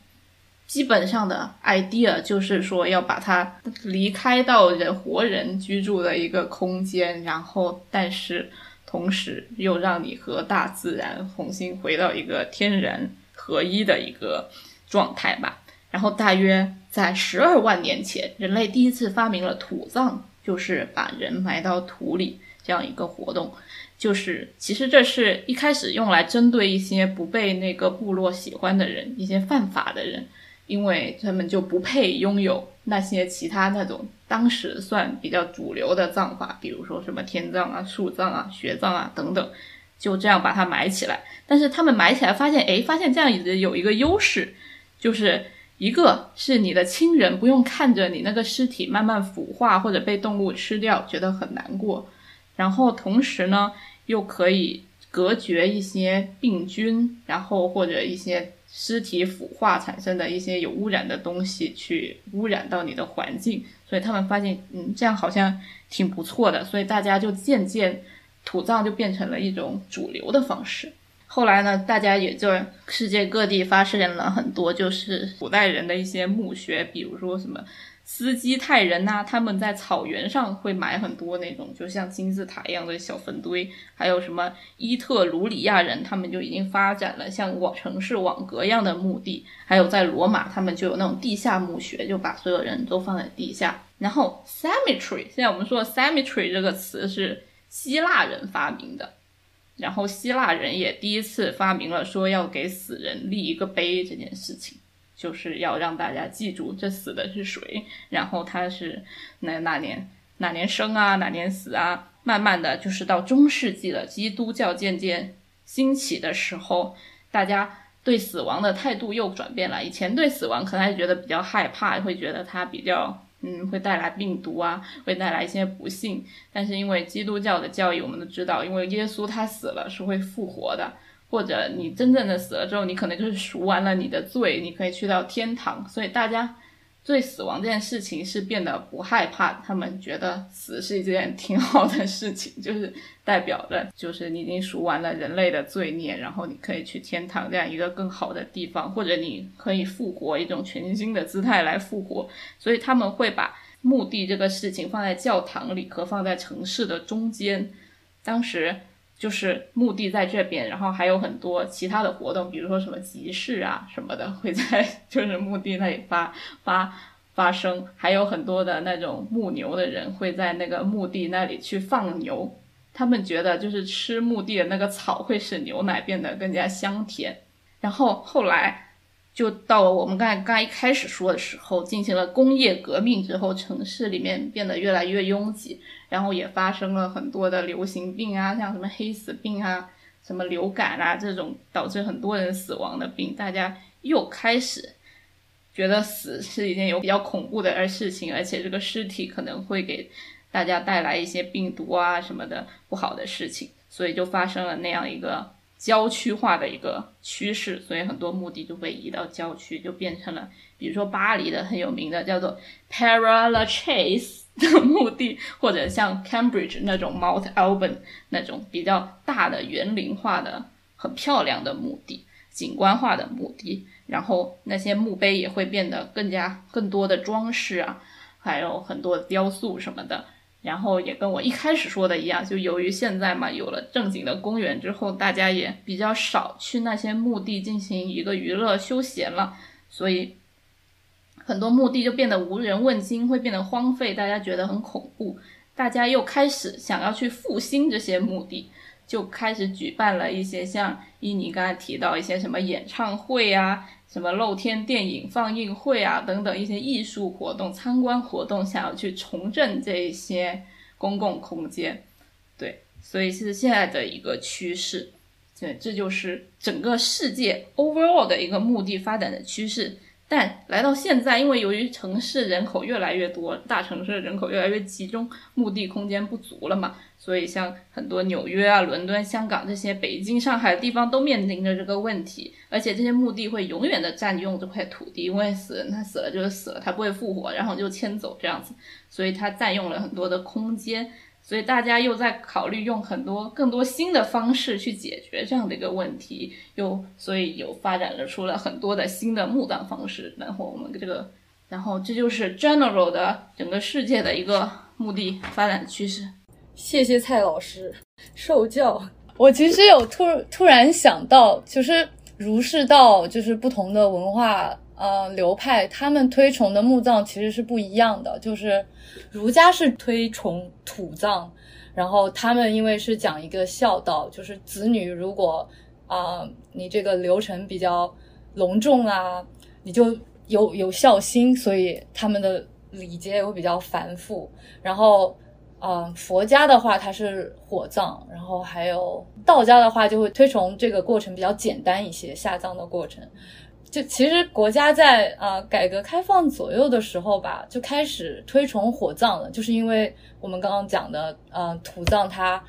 基本上的 idea 就是说要把它离开到人活人居住的一个空间，然后但是。同时又让你和大自然重新回到一个天然合一的一个状态吧。然后大约在十二万年前，人类第一次发明了土葬，就是把人埋到土里这样一个活动。就是其实这是一开始用来针对一些不被那个部落喜欢的人，一些犯法的人。因为他们就不配拥有那些其他那种当时算比较主流的葬法，比如说什么天葬啊、树葬啊、雪葬啊等等，就这样把它埋起来。但是他们埋起来发现，哎，发现这样子有一个优势，就是一个是你的亲人不用看着你那个尸体慢慢腐化或者被动物吃掉，觉得很难过，然后同时呢又可以隔绝一些病菌，然后或者一些。尸体腐化产生的一些有污染的东西，去污染到你的环境，所以他们发现，嗯，这样好像挺不错的，所以大家就渐渐土葬就变成了一种主流的方式。后来呢，大家也就世界各地发现了很多就是古代人的一些墓穴，比如说什么。斯基泰人呐，他们在草原上会埋很多那种就像金字塔一样的小坟堆，还有什么伊特鲁里亚人，他们就已经发展了像网城市网格一样的墓地，还有在罗马，他们就有那种地下墓穴，就把所有人都放在地下。然后 cemetery，现在我们说 cemetery 这个词是希腊人发明的，然后希腊人也第一次发明了说要给死人立一个碑这件事情。就是要让大家记住这死的是谁，然后他是哪哪年哪年生啊，哪年死啊。慢慢的就是到中世纪了，基督教渐渐兴起的时候，大家对死亡的态度又转变了。以前对死亡可能还觉得比较害怕，会觉得它比较嗯会带来病毒啊，会带来一些不幸。但是因为基督教的教义，我们都知道，因为耶稣他死了是会复活的。或者你真正的死了之后，你可能就是赎完了你的罪，你可以去到天堂。所以大家对死亡这件事情是变得不害怕，他们觉得死是一件挺好的事情，就是代表着，就是你已经赎完了人类的罪孽，然后你可以去天堂这样一个更好的地方，或者你可以复活，一种全新的姿态来复活。所以他们会把墓地这个事情放在教堂里和放在城市的中间。当时。就是墓地在这边，然后还有很多其他的活动，比如说什么集市啊什么的，会在 就是墓地那里发发发生，还有很多的那种牧牛的人会在那个墓地那里去放牛，他们觉得就是吃墓地的那个草会使牛奶变得更加香甜，然后后来。就到了我们刚才刚一开始说的时候，进行了工业革命之后，城市里面变得越来越拥挤，然后也发生了很多的流行病啊，像什么黑死病啊、什么流感啊这种导致很多人死亡的病，大家又开始觉得死是一件有比较恐怖的事情，而且这个尸体可能会给大家带来一些病毒啊什么的不好的事情，所以就发生了那样一个。郊区化的一个趋势，所以很多墓地就被移到郊区，就变成了，比如说巴黎的很有名的叫做 Parla Chase 的墓地，或者像 Cambridge 那种 Mount Alban 那种比较大的园林化的、很漂亮的墓地、景观化的墓地，然后那些墓碑也会变得更加更多的装饰啊，还有很多雕塑什么的。然后也跟我一开始说的一样，就由于现在嘛有了正经的公园之后，大家也比较少去那些墓地进行一个娱乐休闲了，所以很多墓地就变得无人问津，会变得荒废，大家觉得很恐怖。大家又开始想要去复兴这些墓地，就开始举办了一些像伊尼刚才提到一些什么演唱会啊。什么露天电影放映会啊，等等一些艺术活动、参观活动，想要去重振这一些公共空间，对，所以是现在的一个趋势，对，这就是整个世界 overall 的一个墓地发展的趋势。但来到现在，因为由于城市人口越来越多，大城市人口越来越集中，墓地空间不足了嘛，所以像很多纽约啊、伦敦、香港这些北京、上海地方都面临着这个问题，而且这些墓地会永远的占用这块土地，因为死人他死了就是死了，他不会复活，然后就迁走这样子，所以他占用了很多的空间。所以大家又在考虑用很多更多新的方式去解决这样的一个问题，又所以有发展了出了很多的新的墓葬方式。然后我们这个，然后这就是 general 的整个世界的一个墓地发展趋势。谢谢蔡老师受教。我其实有突突然想到，就是儒释道就是不同的文化。呃，流派他们推崇的墓葬其实是不一样的，就是儒家是推崇土葬，然后他们因为是讲一个孝道，就是子女如果啊你这个流程比较隆重啊，你就有有孝心，所以他们的礼节也会比较繁复。然后啊佛家的话它是火葬，然后还有道家的话就会推崇这个过程比较简单一些，下葬的过程。就其实国家在啊改革开放左右的时候吧，就开始推崇火葬了，就是因为我们刚刚讲的，呃，土葬它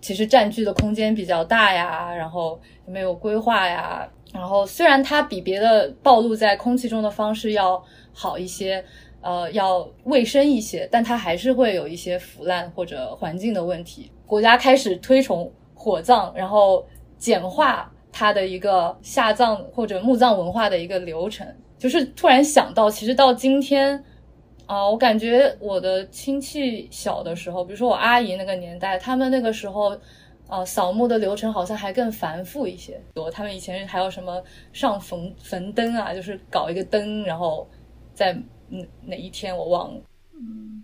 其实占据的空间比较大呀，然后没有规划呀，然后虽然它比别的暴露在空气中的方式要好一些，呃，要卫生一些，但它还是会有一些腐烂或者环境的问题。国家开始推崇火葬，然后简化它的一个下葬或者墓葬文化的一个流程。就是突然想到，其实到今天，啊，我感觉我的亲戚小的时候，比如说我阿姨那个年代，他们那个时候，呃，扫墓的流程好像还更繁复一些。多，他们以前还有什么上坟坟灯啊，就是搞一个灯，然后在哪哪一天我忘了。嗯，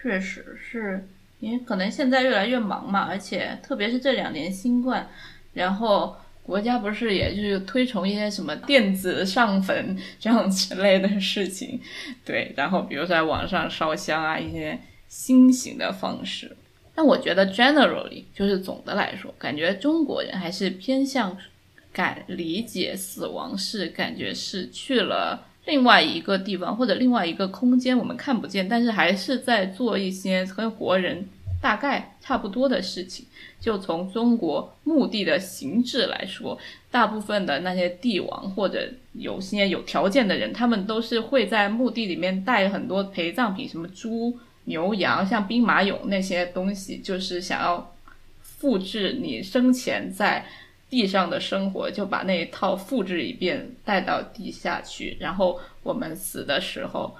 确实是因为可能现在越来越忙嘛，而且特别是这两年新冠，然后。国家不是也就是推崇一些什么电子上坟这样之类的事情，对，然后比如在网上烧香啊，一些新型的方式。但我觉得 generally 就是总的来说，感觉中国人还是偏向感理解死亡是感觉是去了另外一个地方或者另外一个空间，我们看不见，但是还是在做一些跟活人大概差不多的事情。就从中国墓地的形制来说，大部分的那些帝王或者有些有条件的人，他们都是会在墓地里面带很多陪葬品，什么猪、牛、羊，像兵马俑那些东西，就是想要复制你生前在地上的生活，就把那一套复制一遍带到地下去。然后我们死的时候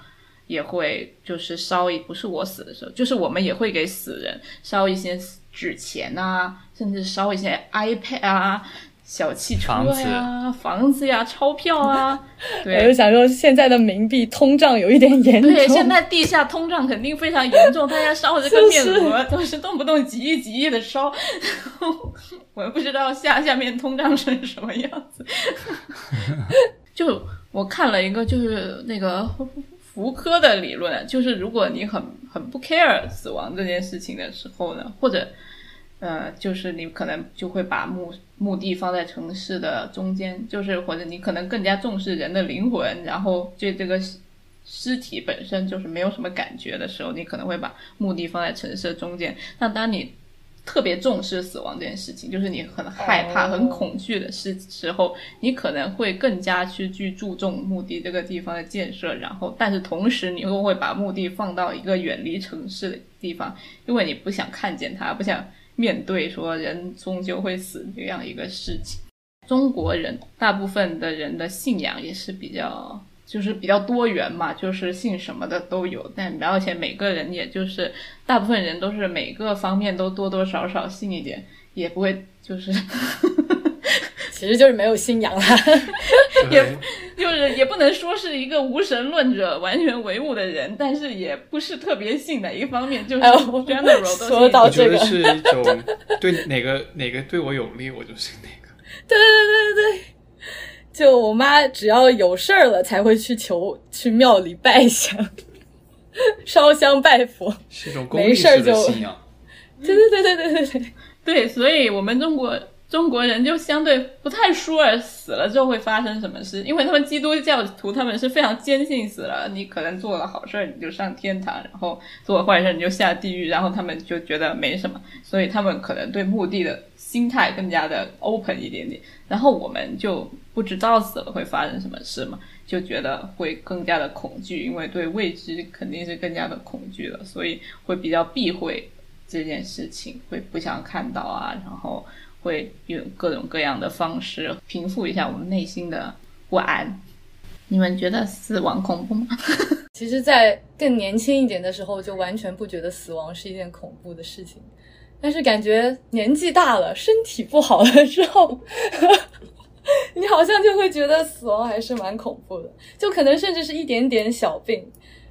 也会就是烧一，不是我死的时候，就是我们也会给死人烧一些。纸钱啊，甚至烧一些 iPad 啊、小汽车呀、房子呀、钞票啊。对，我就想说，现在的冥币通胀有一点严重。对，现在地下通胀肯定非常严重，大家烧这个面额都是动不动几亿、几亿的烧。我也不知道下下面通胀成什么样子。就我看了一个，就是那个。福柯的理论就是，如果你很很不 care 死亡这件事情的时候呢，或者，呃，就是你可能就会把墓墓地放在城市的中间，就是或者你可能更加重视人的灵魂，然后对这个尸体本身就是没有什么感觉的时候，你可能会把墓地放在城市的中间。那当你特别重视死亡这件事情，就是你很害怕、很恐惧的时时候，你可能会更加去去注重墓地这个地方的建设。然后，但是同时你又会把墓地放到一个远离城市的地方，因为你不想看见它，不想面对说人终究会死这样一个事情。中国人大部分的人的信仰也是比较。就是比较多元嘛，就是信什么的都有，但而且每个人也就是大部分人都是每个方面都多多少少信一点，也不会就是，其实就是没有信仰啦，也就是也不能说是一个无神论者完全唯物的人，但是也不是特别信哪一方面，就是 general 说到这个是一种对哪个哪个对我有利我就信哪个，对对对对对。就我妈只要有事儿了才会去求去庙里拜一下，烧香拜佛，是一种没事儿就信仰。对 对对对对对对对，所以我们中国中国人就相对不太说死了之后会发生什么事，因为他们基督教徒他们是非常坚信死了你可能做了好事儿你就上天堂，然后做了坏事你就下地狱，然后他们就觉得没什么，所以他们可能对墓地的心态更加的 open 一点点，然后我们就。不知道死了会发生什么事嘛，就觉得会更加的恐惧，因为对未知肯定是更加的恐惧了，所以会比较避讳这件事情，会不想看到啊，然后会用各种各样的方式平复一下我们内心的不安。你们觉得死亡恐怖吗？其实，在更年轻一点的时候，就完全不觉得死亡是一件恐怖的事情，但是感觉年纪大了，身体不好了之后。你好像就会觉得死亡还是蛮恐怖的，就可能甚至是一点点小病，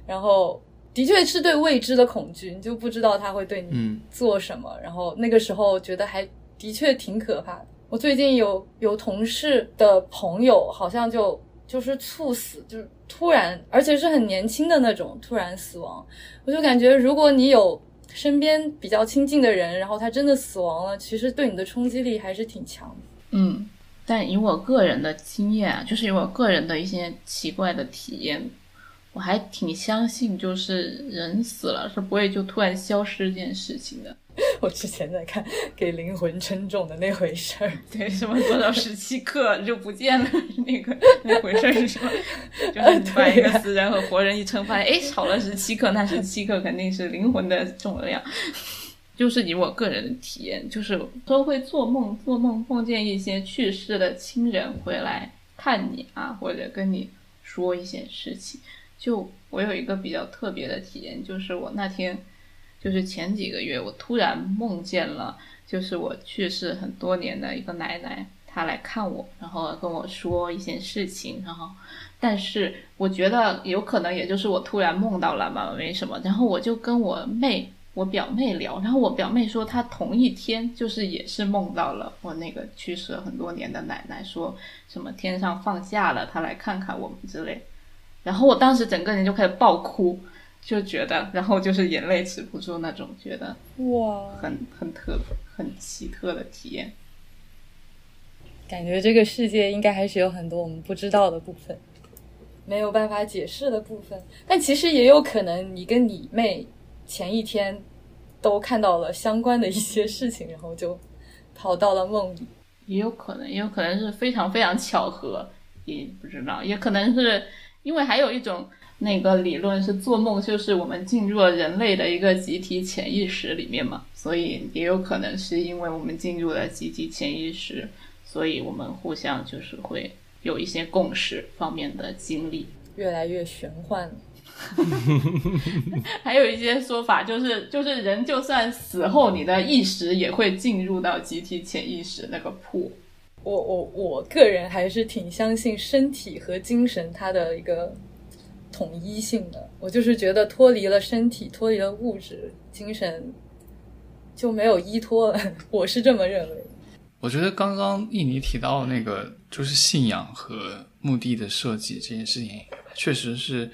然后的确是对未知的恐惧，你就不知道他会对你做什么，然后那个时候觉得还的确挺可怕的。我最近有有同事的朋友，好像就就是猝死，就是突然，而且是很年轻的那种突然死亡，我就感觉如果你有身边比较亲近的人，然后他真的死亡了，其实对你的冲击力还是挺强。嗯。但以我个人的经验，就是以我个人的一些奇怪的体验，我还挺相信，就是人死了是不会就突然消失这件事情的。我之前在看给灵魂称重的那回事儿，对，什么多少十七克 就不见了，那个那回事儿是什么？就是你把一个死人和活人一称，发现哎少了十七克，那十七克肯定是灵魂的重量。就是以我个人的体验，就是都会做梦，做梦梦见一些去世的亲人回来看你啊，或者跟你说一些事情。就我有一个比较特别的体验，就是我那天，就是前几个月，我突然梦见了，就是我去世很多年的一个奶奶，她来看我，然后跟我说一些事情，然后，但是我觉得有可能也就是我突然梦到了嘛，没什么，然后我就跟我妹。我表妹聊，然后我表妹说她同一天就是也是梦到了我那个去世了很多年的奶奶，说什么天上放假了，她来看看我们之类。然后我当时整个人就开始爆哭，就觉得，然后就是眼泪止不住那种，觉得哇，很很特很奇特的体验。感觉这个世界应该还是有很多我们不知道的部分，没有办法解释的部分。但其实也有可能你跟你妹前一天。都看到了相关的一些事情，然后就跑到了梦里。也有可能，也有可能是非常非常巧合，也不知道。也可能是因为还有一种那个理论是做梦就是我们进入了人类的一个集体潜意识里面嘛，所以也有可能是因为我们进入了集体潜意识，所以我们互相就是会有一些共识方面的经历。越来越玄幻了。还有一些说法，就是就是人就算死后，你的意识也会进入到集体潜意识那个铺。我我我个人还是挺相信身体和精神它的一个统一性的。我就是觉得脱离了身体，脱离了物质，精神就没有依托了。我是这么认为。我觉得刚刚印尼提到那个就是信仰和墓地的设计这件事情，确实是。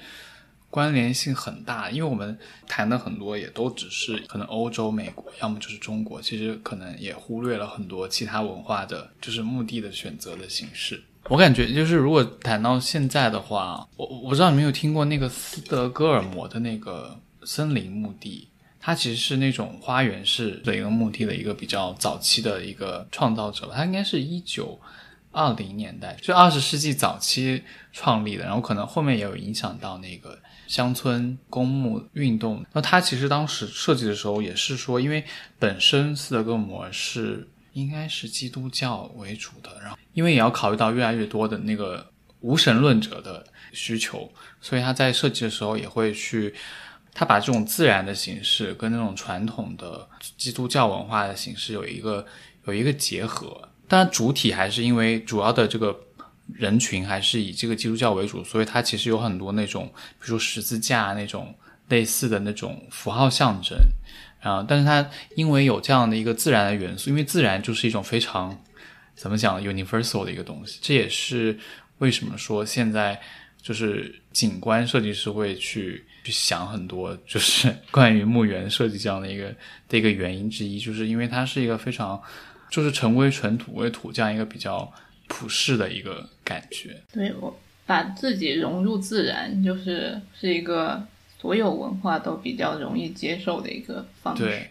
关联性很大，因为我们谈的很多也都只是可能欧洲、美国，要么就是中国，其实可能也忽略了很多其他文化的，就是墓地的选择的形式。我感觉就是如果谈到现在的话，我我不知道你们有听过那个斯德哥尔摩的那个森林墓地，它其实是那种花园式的一个墓地的一个比较早期的一个创造者，它应该是一九。二零年代就二十世纪早期创立的，然后可能后面也有影响到那个乡村公墓运动。那他其实当时设计的时候也是说，因为本身斯德哥尔摩是应该是基督教为主的，然后因为也要考虑到越来越多的那个无神论者的需求，所以他在设计的时候也会去，他把这种自然的形式跟那种传统的基督教文化的形式有一个有一个结合。但主体还是因为主要的这个人群还是以这个基督教为主，所以它其实有很多那种，比如说十字架那种类似的那种符号象征啊。但是它因为有这样的一个自然的元素，因为自然就是一种非常怎么讲 universal 的一个东西，这也是为什么说现在就是景观设计师会去去想很多，就是 关于墓园设计这样的一个的一个原因之一，就是因为它是一个非常。就是尘归尘，土归土，这样一个比较普世的一个感觉。对我把自己融入自然，就是是一个所有文化都比较容易接受的一个方式。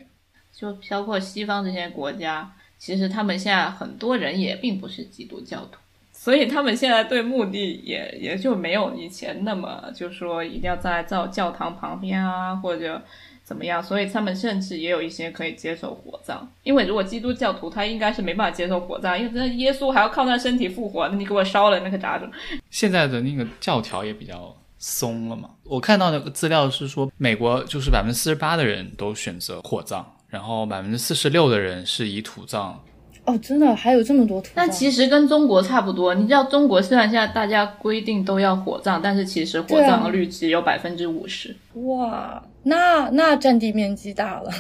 就包括西方这些国家，其实他们现在很多人也并不是基督教徒，所以他们现在对墓地也也就没有以前那么，就说一定要在造教堂旁边啊，或者。怎么样？所以他们甚至也有一些可以接受火葬，因为如果基督教徒他应该是没办法接受火葬，因为那耶稣还要靠他身体复活，那你给我烧了那可咋整？现在的那个教条也比较松了嘛。我看到那个资料是说，美国就是百分之四十八的人都选择火葬，然后百分之四十六的人是以土葬。哦，真的还有这么多土？葬？那其实跟中国差不多。你知道中国虽然现在大家规定都要火葬，但是其实火葬率只有百分之五十。哇，那那占地面积大了，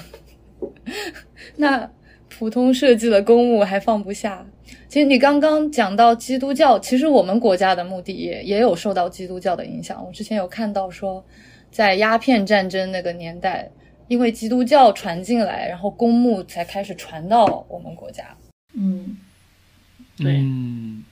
那普通设计的公墓还放不下。其实你刚刚讲到基督教，其实我们国家的目的也也有受到基督教的影响。我之前有看到说，在鸦片战争那个年代，因为基督教传进来，然后公墓才开始传到我们国家。嗯，对，嗯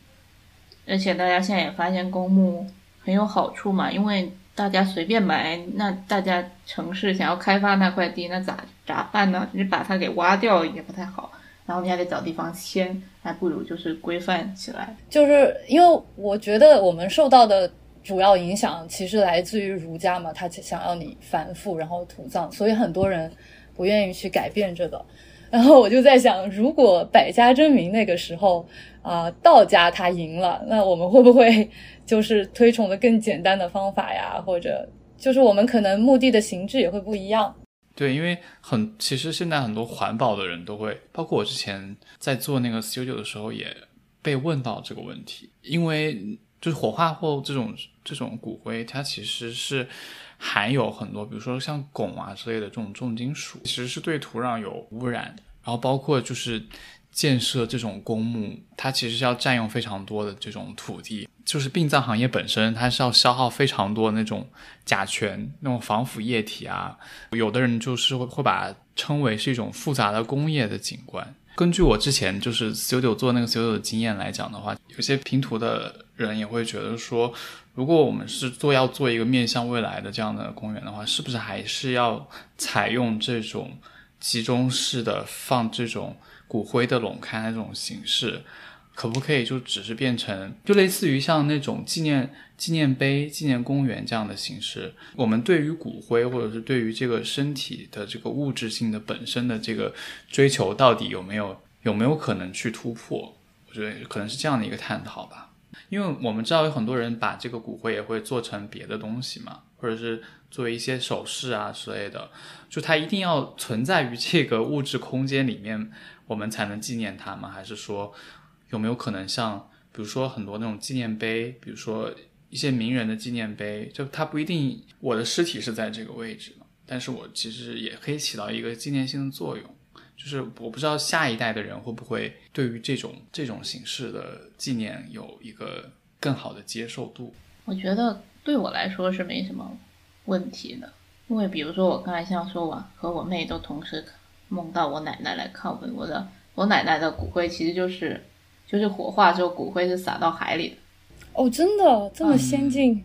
而且大家现在也发现公墓很有好处嘛，因为大家随便埋，那大家城市想要开发那块地，那咋咋办呢？你把它给挖掉也不太好，然后你还得找地方迁，还不如就是规范起来。就是因为我觉得我们受到的主要影响其实来自于儒家嘛，他想要你繁复然后土葬，所以很多人。不愿意去改变这个。然后我就在想，如果百家争鸣那个时候啊、道家他赢了，那我们会不会就是推崇的更简单的方法呀？或者就是我们可能目的的形制也会不一样。对，因为很其实现在很多环保的人都会，包括我之前在做那个 studio 的时候也被问到这个问题，因为就是火化后这种这种骨灰，它其实是含有很多，比如说像汞啊之类的这种重金属，其实是对土壤有污染。然后包括就是建设这种公墓，它其实是要占用非常多的这种土地。就是殡葬行业本身，它是要消耗非常多的那种甲醛、那种防腐液体啊。有的人就是会会把它称为是一种复杂的工业的景观。根据我之前就是 studio 做那个 studio 的经验来讲的话，有些拼图的人也会觉得说，如果我们是做要做一个面向未来的这样的公园的话，是不是还是要采用这种集中式的放这种骨灰的垄开那种形式？可不可以就只是变成就类似于像那种纪念纪念碑、纪念公园这样的形式？我们对于骨灰或者是对于这个身体的这个物质性的本身的这个追求，到底有没有有没有可能去突破？我觉得可能是这样的一个探讨吧。因为我们知道有很多人把这个骨灰也会做成别的东西嘛，或者是作为一些首饰啊之类的，就它一定要存在于这个物质空间里面，我们才能纪念它吗？还是说？有没有可能像，比如说很多那种纪念碑，比如说一些名人的纪念碑，就它不一定我的尸体是在这个位置嘛，但是我其实也可以起到一个纪念性的作用。就是我不知道下一代的人会不会对于这种这种形式的纪念有一个更好的接受度。我觉得对我来说是没什么问题的，因为比如说我刚才像说我和我妹都同时梦到我奶奶来看我们我的，我奶奶的骨灰其实就是。就是火化之后骨灰是撒到海里的，哦，真的这么先进？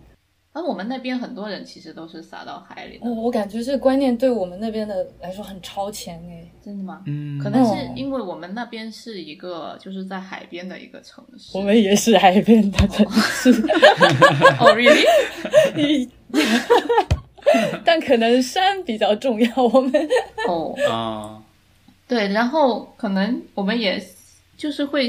而、我们那边很多人其实都是撒到海里的。哦，我感觉这个观念对我们那边的来说很超前哎。真的吗？嗯，可能是因为我们那边是一个就是在海边的一个城市。我们也是海边的城市。哦、oh,，really？但可能山比较重要，我们。哦啊，对，然后可能我们也就是会。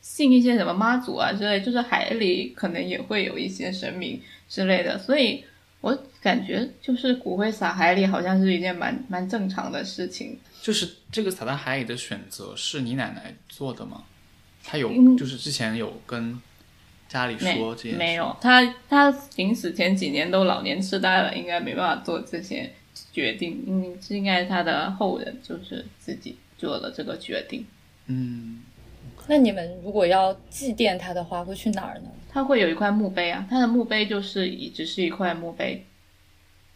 信一些什么妈祖啊之类，就是海里可能也会有一些神明之类的，所以我感觉就是骨灰撒海里好像是一件蛮蛮正常的事情。就是这个撒到海里的选择是你奶奶做的吗？她有就是之前有跟家里说没有，他，他临死前几年都老年痴呆了，应该没办法做这些决定，嗯，是应该他的后人就是自己做了这个决定。嗯。那你们如果要祭奠他的话，会去哪儿呢？他会有一块墓碑啊，他的墓碑就是一只是一块墓碑，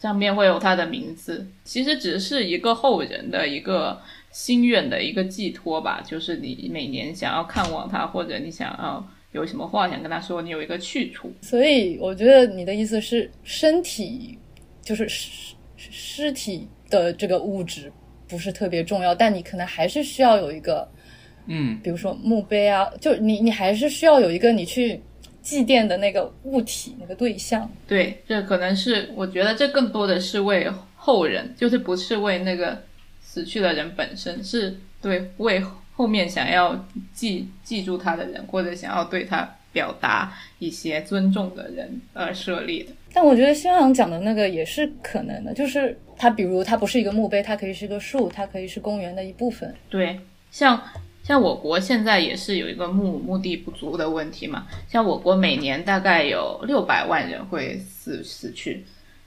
上面会有他的名字。其实只是一个后人的一个心愿的一个寄托吧，就是你每年想要看望他，或者你想要有什么话想跟他说，你有一个去处。所以我觉得你的意思是，身体就是尸尸体的这个物质不是特别重要，但你可能还是需要有一个。嗯，比如说墓碑啊，就你你还是需要有一个你去祭奠的那个物体那个对象。对，这可能是我觉得这更多的是为后人，就是不是为那个死去的人本身，是对为后面想要记记住他的人，或者想要对他表达一些尊重的人而设立的。但我觉得新阳讲的那个也是可能的，就是它比如它不是一个墓碑，它可以是个树，它可以是公园的一部分。对，像。像我国现在也是有一个墓墓地不足的问题嘛，像我国每年大概有六百万人会死死去，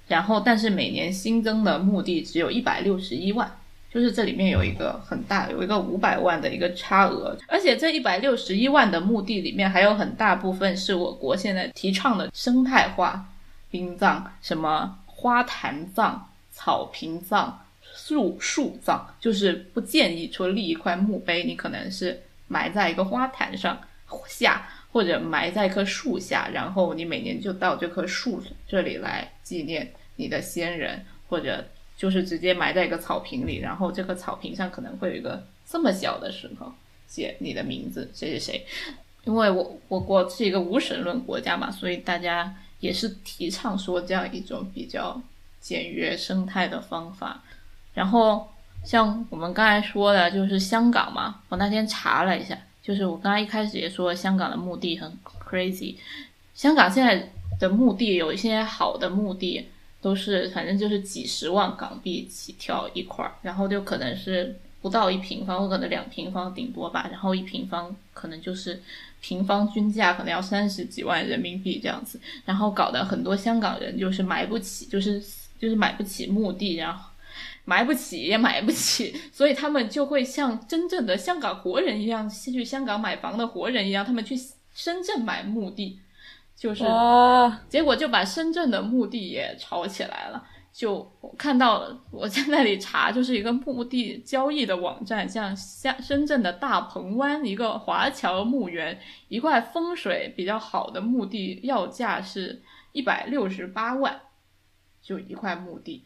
然后但是每年新增的墓地只有一百六十一万，就是这里面有一个很大有一个五百万的一个差额，而且这一百六十一万的墓地里面还有很大部分是我国现在提倡的生态化殡葬，什么花坛葬、草坪葬。树树葬就是不建议说立一块墓碑，你可能是埋在一个花坛上下，或者埋在一棵树下，然后你每年就到这棵树这里来纪念你的先人，或者就是直接埋在一个草坪里，然后这个草坪上可能会有一个这么小的石头写你的名字谁谁谁，因为我我国是一个无神论国家嘛，所以大家也是提倡说这样一种比较简约生态的方法。然后像我们刚才说的，就是香港嘛，我那天查了一下，就是我刚才一开始也说香港的墓地很 crazy，香港现在的墓地有一些好的墓地都是反正就是几十万港币起跳一块儿，然后就可能是不到一平方，或可能两平方顶多吧，然后一平方可能就是平方均价可能要三十几万人民币这样子，然后搞得很多香港人就是买不起，就是就是买不起墓地，然后。买不起也买不起，所以他们就会像真正的香港活人一样，去香港买房的活人一样，他们去深圳买墓地，就是结果就把深圳的墓地也炒起来了。就我看到我在那里查，就是一个墓地交易的网站，像像深圳的大鹏湾一个华侨墓园，一块风水比较好的墓地要价是一百六十八万，就一块墓地。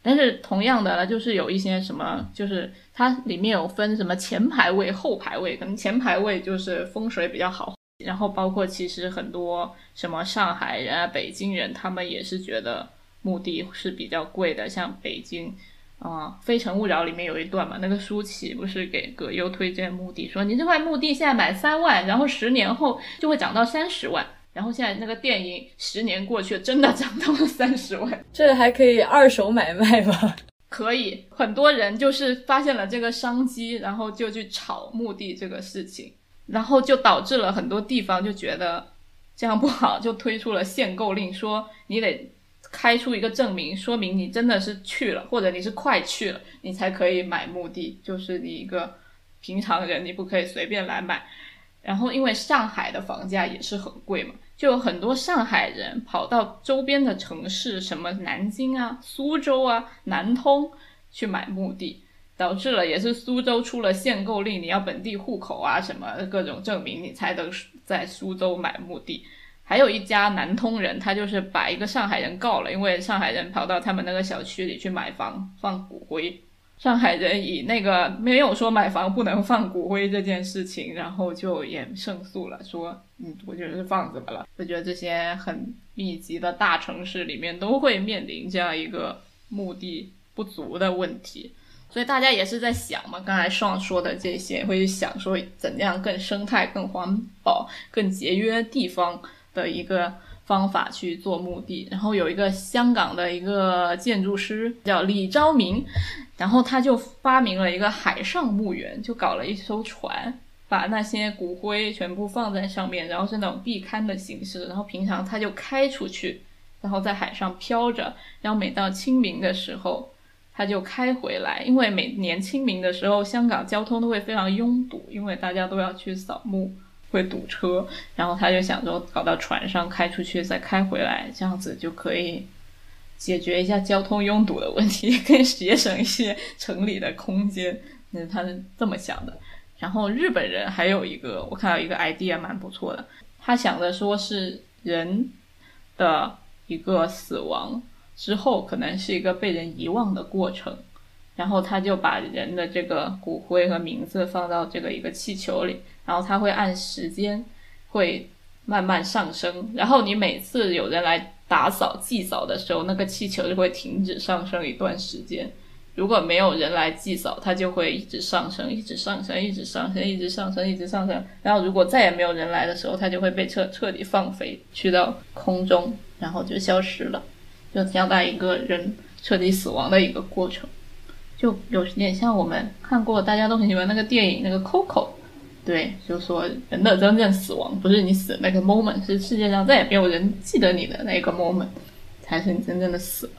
但是同样的，就是有一些什么，就是它里面有分什么前排位、后排位，可能前排位就是风水比较好。然后包括其实很多什么上海人啊、北京人，他们也是觉得墓地是比较贵的。像北京，啊，《非诚勿扰》里面有一段嘛，那个舒淇不是给葛优推荐墓地，说你这块墓地现在买三万，然后十年后就会涨到三十万。然后现在那个电影十年过去了，真的涨到了三十万，这还可以二手买卖吗？可以，很多人就是发现了这个商机，然后就去炒墓地这个事情，然后就导致了很多地方就觉得这样不好，就推出了限购令，说你得开出一个证明，说明你真的是去了，或者你是快去了，你才可以买墓地，就是你一个平常人，你不可以随便来买。然后，因为上海的房价也是很贵嘛，就有很多上海人跑到周边的城市，什么南京啊、苏州啊、南通去买墓地，导致了也是苏州出了限购令，你要本地户口啊，什么各种证明，你才能在苏州买墓地。还有一家南通人，他就是把一个上海人告了，因为上海人跑到他们那个小区里去买房放骨灰。上海人以那个没有说买房不能放骨灰这件事情，然后就也胜诉了，说嗯，我觉得是放怎么了？我觉得这些很密集的大城市里面都会面临这样一个墓地不足的问题，所以大家也是在想嘛，刚才上说的这些，会去想说怎样更生态、更环保、更节约地方的一个。方法去做墓地，然后有一个香港的一个建筑师叫李昭明，然后他就发明了一个海上墓园，就搞了一艘船，把那些骨灰全部放在上面，然后是那种壁龛的形式，然后平常他就开出去，然后在海上飘着，然后每到清明的时候他就开回来，因为每年清明的时候香港交通都会非常拥堵，因为大家都要去扫墓。会堵车，然后他就想着搞到船上开出去，再开回来，这样子就可以解决一下交通拥堵的问题，可以节省一些城里的空间。那他是这么想的。然后日本人还有一个，我看到一个 idea 蛮不错的，他想的说是人的一个死亡之后，可能是一个被人遗忘的过程。然后他就把人的这个骨灰和名字放到这个一个气球里，然后它会按时间会慢慢上升。然后你每次有人来打扫祭扫的时候，那个气球就会停止上升一段时间。如果没有人来祭扫，它就会一直上升，一直上升，一直上升，一直上升，一直上升。然后如果再也没有人来的时候，它就会被彻彻底放飞，去到空中，然后就消失了，就交代一个人彻底死亡的一个过程。就有点像我们看过大家都很喜欢那个电影那个 Coco，对，就说人的真正死亡不是你死的那个 moment，是世界上再也没有人记得你的那个 moment，才是你真正的死。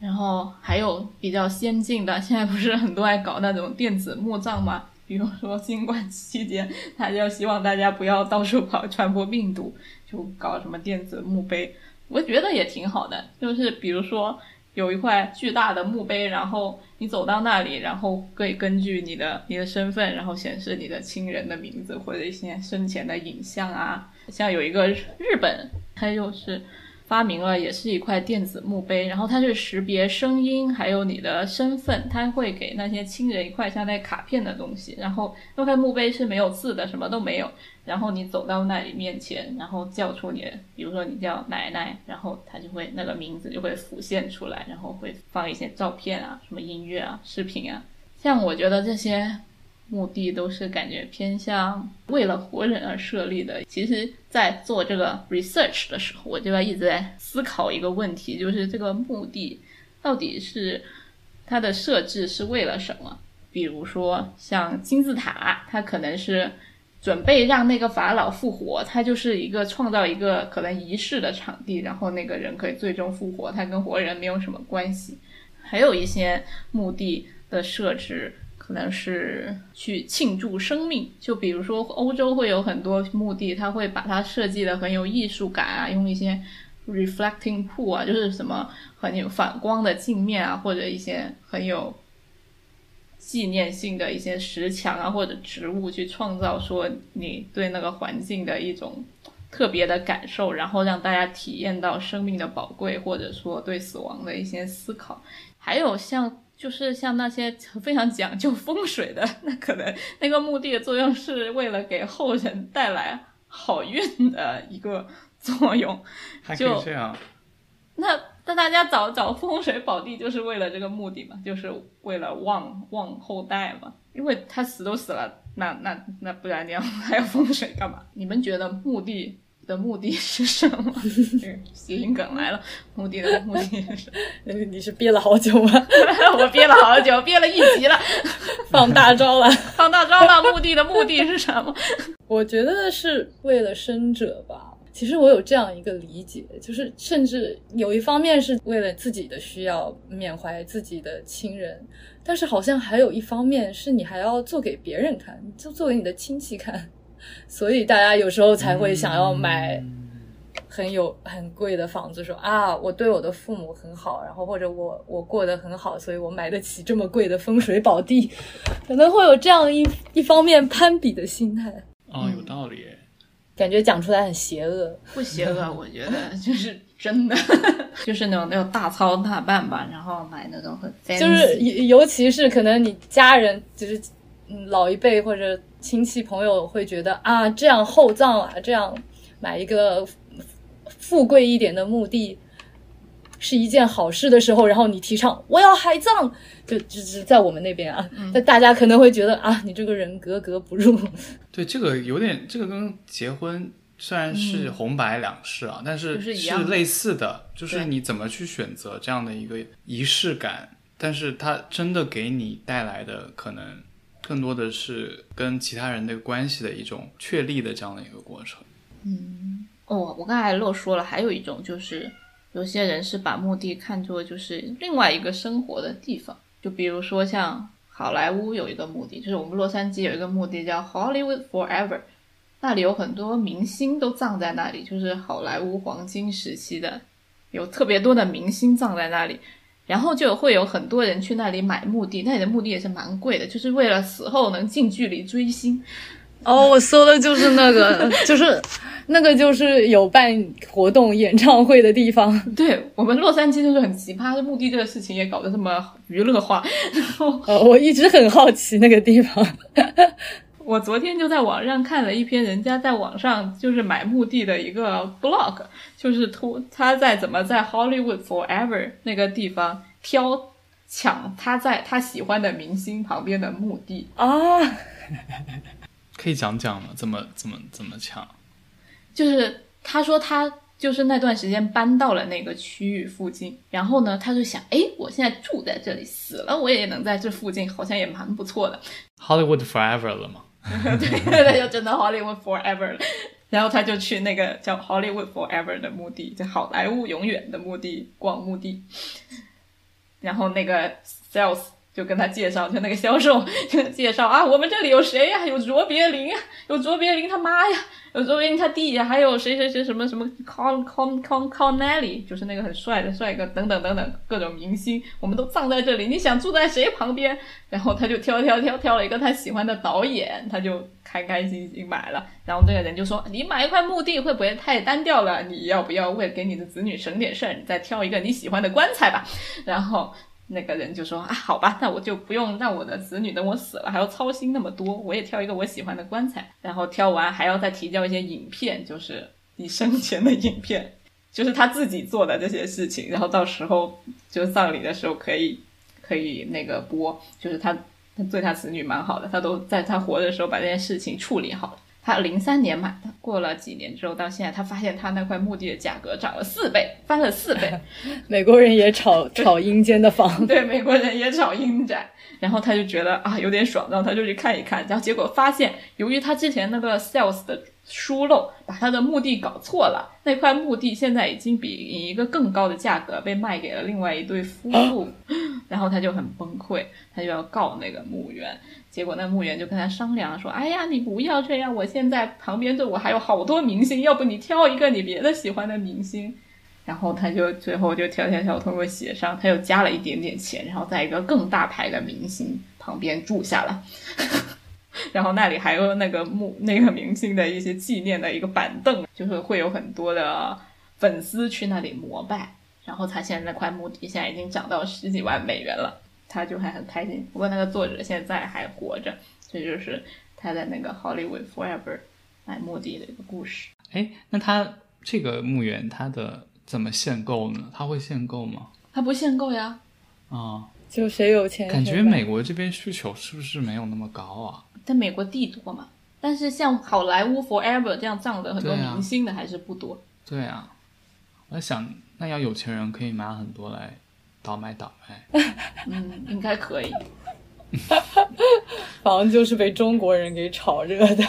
然后还有比较先进的，现在不是很多爱搞那种电子墓葬吗？比如说新冠期间，他就希望大家不要到处跑传播病毒，就搞什么电子墓碑，我觉得也挺好的。就是比如说。有一块巨大的墓碑，然后你走到那里，然后可以根据你的你的身份，然后显示你的亲人的名字或者一些生前的影像啊。像有一个日本，它就是。发明了也是一块电子墓碑，然后它是识别声音，还有你的身份，它会给那些亲人一块像那卡片的东西。然后那块墓碑是没有字的，什么都没有。然后你走到那里面前，然后叫出你，比如说你叫奶奶，然后它就会那个名字就会浮现出来，然后会放一些照片啊，什么音乐啊、视频啊，像我觉得这些墓地都是感觉偏向为了活人而设立的。其实，在做这个 research 的时候，我就要一直在思考一个问题，就是这个墓地到底是它的设置是为了什么？比如说像金字塔，它可能是准备让那个法老复活，它就是一个创造一个可能仪式的场地，然后那个人可以最终复活，它跟活人没有什么关系。还有一些墓地的设置可能是去庆祝生命，就比如说欧洲会有很多墓地，它会把它设计的很有艺术感啊，用一些 reflecting pool 啊，就是什么很有反光的镜面啊，或者一些很有纪念性的一些石墙啊，或者植物去创造说你对那个环境的一种特别的感受，然后让大家体验到生命的宝贵，或者说对死亡的一些思考。还有像就是像那些非常讲究风水的，那可能那个墓地的作用是为了给后人带来好运的一个作用。还可以这样。那那大家找找风水宝地就是为了这个目的嘛，就是为了旺旺后代嘛。因为他死都死了，那那那不然你要 还要风水干嘛？你们觉得墓地？的目的是什么？谐音梗来了，目的的目的是什么？你是憋了好久吗？我憋了好久，憋了一集了，放大招了，放大招了。目的的目的是什么？我觉得是为了生者吧。其实我有这样一个理解，就是甚至有一方面是为了自己的需要，缅怀自己的亲人，但是好像还有一方面是你还要做给别人看，就做给你的亲戚看。所以大家有时候才会想要买很有很贵的房子，说啊，我对我的父母很好，然后或者我我过得很好，所以我买得起这么贵的风水宝地，可能会有这样一一方面攀比的心态。哦，有道理，感觉讲出来很邪恶，不邪恶，我觉得就是真的，就是那种那种大操大办吧，然后买那种很就是尤其是可能你家人就是嗯老一辈或者。亲戚朋友会觉得啊，这样厚葬啊，这样买一个富贵一点的墓地是一件好事的时候，然后你提倡我要海葬，就就是在我们那边啊，那大家可能会觉得啊，你这个人格格不入。对，这个有点，这个跟结婚虽然是红白两事啊，但是是类似的，就是你怎么去选择这样的一个仪式感，但是它真的给你带来的可能。更多的是跟其他人的关系的一种确立的这样的一个过程。嗯，哦，我刚才漏说了，还有一种就是，有些人是把墓地看作就是另外一个生活的地方。就比如说像好莱坞有一个墓地，就是我们洛杉矶有一个墓地叫 Hollywood Forever，那里有很多明星都葬在那里，就是好莱坞黄金时期的，有特别多的明星葬在那里。然后就会有很多人去那里买墓地，那里的墓地也是蛮贵的，就是为了死后能近距离追星。哦，我搜的就是那个，就是那个就是有办活动、演唱会的地方。对我们洛杉矶就是很奇葩，墓地这个事情也搞得这么娱乐化。然后，呃，我一直很好奇那个地方。我昨天就在网上看了一篇人家在网上就是买墓地的一个 blog，就是突他在怎么在 Hollywood Forever 那个地方挑抢他在他喜欢的明星旁边的墓地啊，可以讲讲吗？怎么怎么怎么抢？就是他说他就是那段时间搬到了那个区域附近，然后呢他就想，哎，我现在住在这里，死了我也能在这附近，好像也蛮不错的。Hollywood Forever 了吗？对，他就真的 Hollywood Forever 了，然后他就去那个叫 Hollywood Forever 的墓地，就好莱坞永远的墓地逛墓地，然后那个 sales 就跟他介绍，就那个销售介绍啊，我们这里有谁呀？有卓别林啊，有卓别林他妈呀！有卓别林他弟呀，还有谁谁谁什么什么 Con Con Con Connelly，就是那个很帅的帅哥，等等等等各种明星，我们都葬在这里。你想住在谁旁边？然后他就挑挑挑挑了一个他喜欢的导演，他就开开心心买了。然后这个人就说：“你买一块墓地会不会太单调了？你要不要为给你的子女省点事儿？你再挑一个你喜欢的棺材吧。”然后。那个人就说啊，好吧，那我就不用让我的子女等我死了还要操心那么多，我也挑一个我喜欢的棺材，然后挑完还要再提交一些影片，就是你生前的影片，就是他自己做的这些事情，然后到时候就葬礼的时候可以可以那个播，就是他他对他子女蛮好的，他都在他活的时候把这件事情处理好了。他零三年买的，过了几年之后，到现在他发现他那块墓地的价格涨了四倍，翻了四倍。美国人也炒 炒阴间的房，对，美国人也炒阴宅。然后他就觉得啊有点爽，然后他就去看一看，然后结果发现，由于他之前那个 sales 的疏漏，把他的墓地搞错了，那块墓地现在已经比以一个更高的价格被卖给了另外一对夫妇，然后他就很崩溃，他就要告那个墓园。结果那墓园就跟他商量说：“哎呀，你不要这样，我现在旁边这我还有好多明星，要不你挑一个你别的喜欢的明星。”然后他就最后就挑挑挑通过协商，他又加了一点点钱，然后在一个更大牌的明星旁边住下了，然后那里还有那个墓那个明星的一些纪念的一个板凳，就是会有很多的粉丝去那里膜拜。然后他现在那块墓地现在已经涨到十几万美元了，他就还很开心。不过那个作者现在还活着，这就是他在那个 Hollywood Forever 买墓地的一个故事。哎，那他这个墓园他的。怎么限购呢？他会限购吗？他不限购呀。啊，就谁有钱。感觉美国这边需求是不是没有那么高啊？但美国地多嘛。但是像好莱坞 Forever 这样葬的很多明星的还是不多。对啊，我在想，那要有钱人可以买很多来倒卖倒卖。嗯，应该可以。房就是被中国人给炒热的，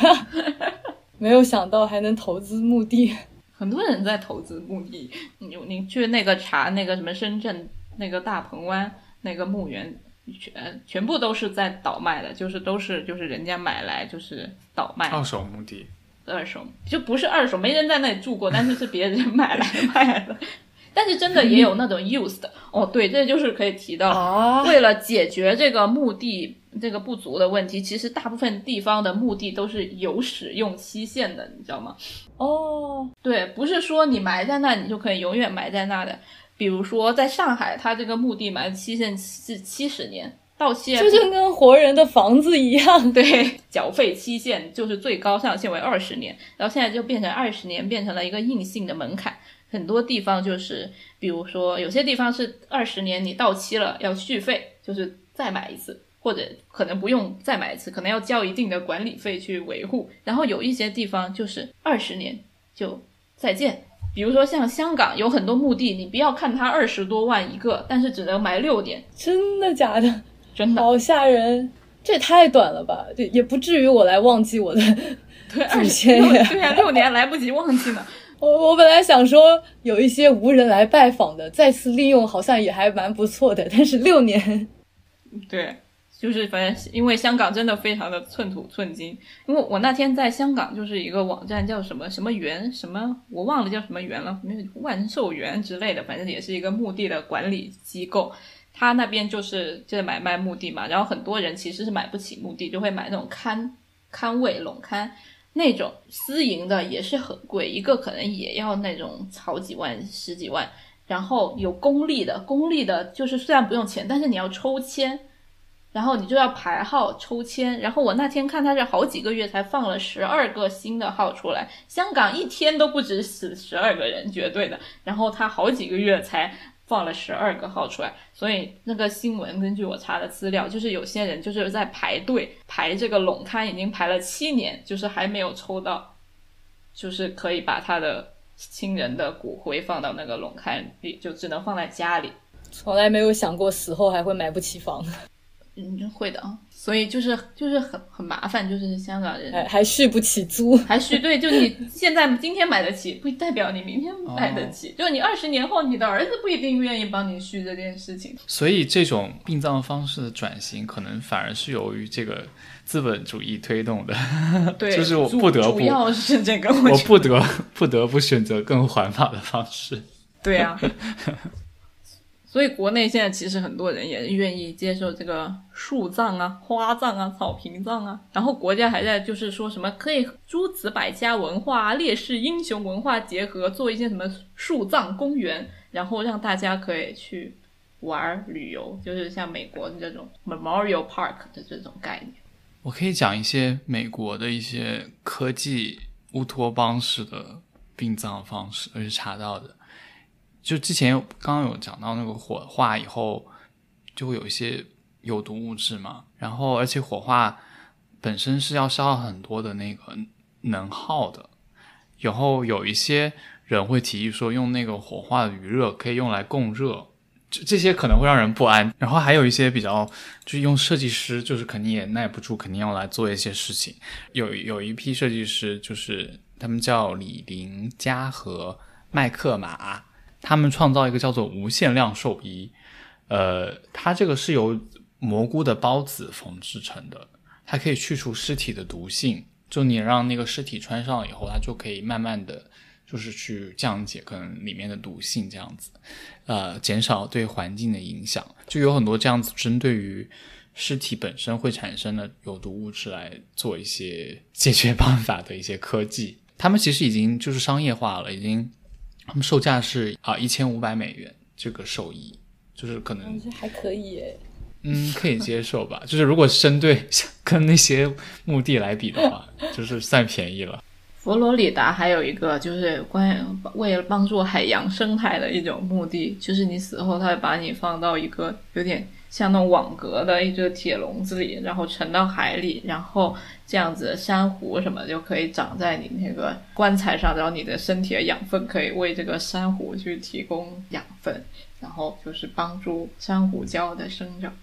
没有想到还能投资墓地。很多人在投资墓地，你你去那个查那个什么深圳那个大鹏湾那个墓园，全全部都是在倒卖的，就是都是就是人家买来就是倒卖。二手墓地。二手就不是二手，没人在那里住过，但是是别人买来卖的。但是真的也有那种 used 的哦，对，这就是可以提到，为了解决这个墓地这个不足的问题，其实大部分地方的墓地都是有使用期限的，你知道吗？哦，对，不是说你埋在那，你就可以永远埋在那的。比如说在上海，它这个墓地埋的期限是七十年，到期就像跟活人的房子一样，对，缴费期限就是最高上限为二十年，然后现在就变成二十年，变成了一个硬性的门槛。很多地方就是，比如说有些地方是二十年你到期了要续费，就是再买一次，或者可能不用再买一次，可能要交一定的管理费去维护。然后有一些地方就是二十年就再见，比如说像香港有很多墓地，你不要看它二十多万一个，但是只能埋六年。真的假的？真的。好吓人，这也太短了吧？对，也不至于我来忘记我的 祖先呀。对呀，六年来不及忘记呢。我我本来想说有一些无人来拜访的，再次利用好像也还蛮不错的，但是六年，对，就是反正因为香港真的非常的寸土寸金，因为我那天在香港就是一个网站叫什么什么园什么，我忘了叫什么园了，没有万寿园之类的，反正也是一个墓地的管理机构，他那边就是就是买卖墓地嘛，然后很多人其实是买不起墓地，就会买那种看看位垄看。那种私营的也是很贵，一个可能也要那种好几万、十几万。然后有公立的，公立的就是虽然不用钱，但是你要抽签，然后你就要排号抽签。然后我那天看他是好几个月才放了十二个新的号出来，香港一天都不止死十二个人，绝对的。然后他好几个月才。放了十二个号出来，所以那个新闻根据我查的资料，就是有些人就是在排队排这个龙刊，已经排了七年，就是还没有抽到，就是可以把他的亲人的骨灰放到那个龙龛里，就只能放在家里。从来没有想过死后还会买不起房。嗯，会的啊。所以就是就是很很麻烦，就是香港人还还续不起租，还续对，就你现在今天买得起，不代表你明天买得起，就你二十年后，你的儿子不一定愿意帮你续这件事情。所以这种殡葬方式的转型，可能反而是由于这个资本主义推动的，对，就是我不得不，主要是这个，我不得不得不选择更环保的方式。对呀。所以国内现在其实很多人也愿意接受这个树葬啊、花葬啊、草坪葬啊，然后国家还在就是说什么可以诸子百家文化、烈士英雄文化结合，做一些什么树葬公园，然后让大家可以去玩旅游，就是像美国的这种 Memorial Park 的这种概念。我可以讲一些美国的一些科技乌托邦式的殡葬方式，我是查到的。就之前刚刚有讲到那个火化以后，就会有一些有毒物质嘛，然后而且火化本身是要消耗很多的那个能耗的，然后有一些人会提议说用那个火化的余热可以用来供热，这这些可能会让人不安。然后还有一些比较就是用设计师就是肯定也耐不住，肯定要来做一些事情。有有一批设计师就是他们叫李林佳和麦克马，他们创造一个叫做无限量寿衣。呃，它这个是由蘑菇的孢子缝制成的，它可以去除尸体的毒性。就你让那个尸体穿上以后，它就可以慢慢的就是去降解可能里面的毒性，这样子，呃，减少对环境的影响。就有很多这样子针对于尸体本身会产生的有毒物质来做一些解决办法的一些科技。他们其实已经就是商业化了，已经他们售价是啊一千五百美元这个寿衣。就是可能还可以耶，嗯，可以接受吧。就是如果针对跟那些墓地来比的话，就是算便宜了。佛罗里达还有一个就是关于为了帮助海洋生态的一种墓地，就是你死后，他会把你放到一个有点像那种网格的一个铁笼子里，然后沉到海里，然后这样子珊瑚什么就可以长在你那个棺材上，然后你的身体的养分可以为这个珊瑚去提供养分。然后就是帮助珊瑚礁的生长，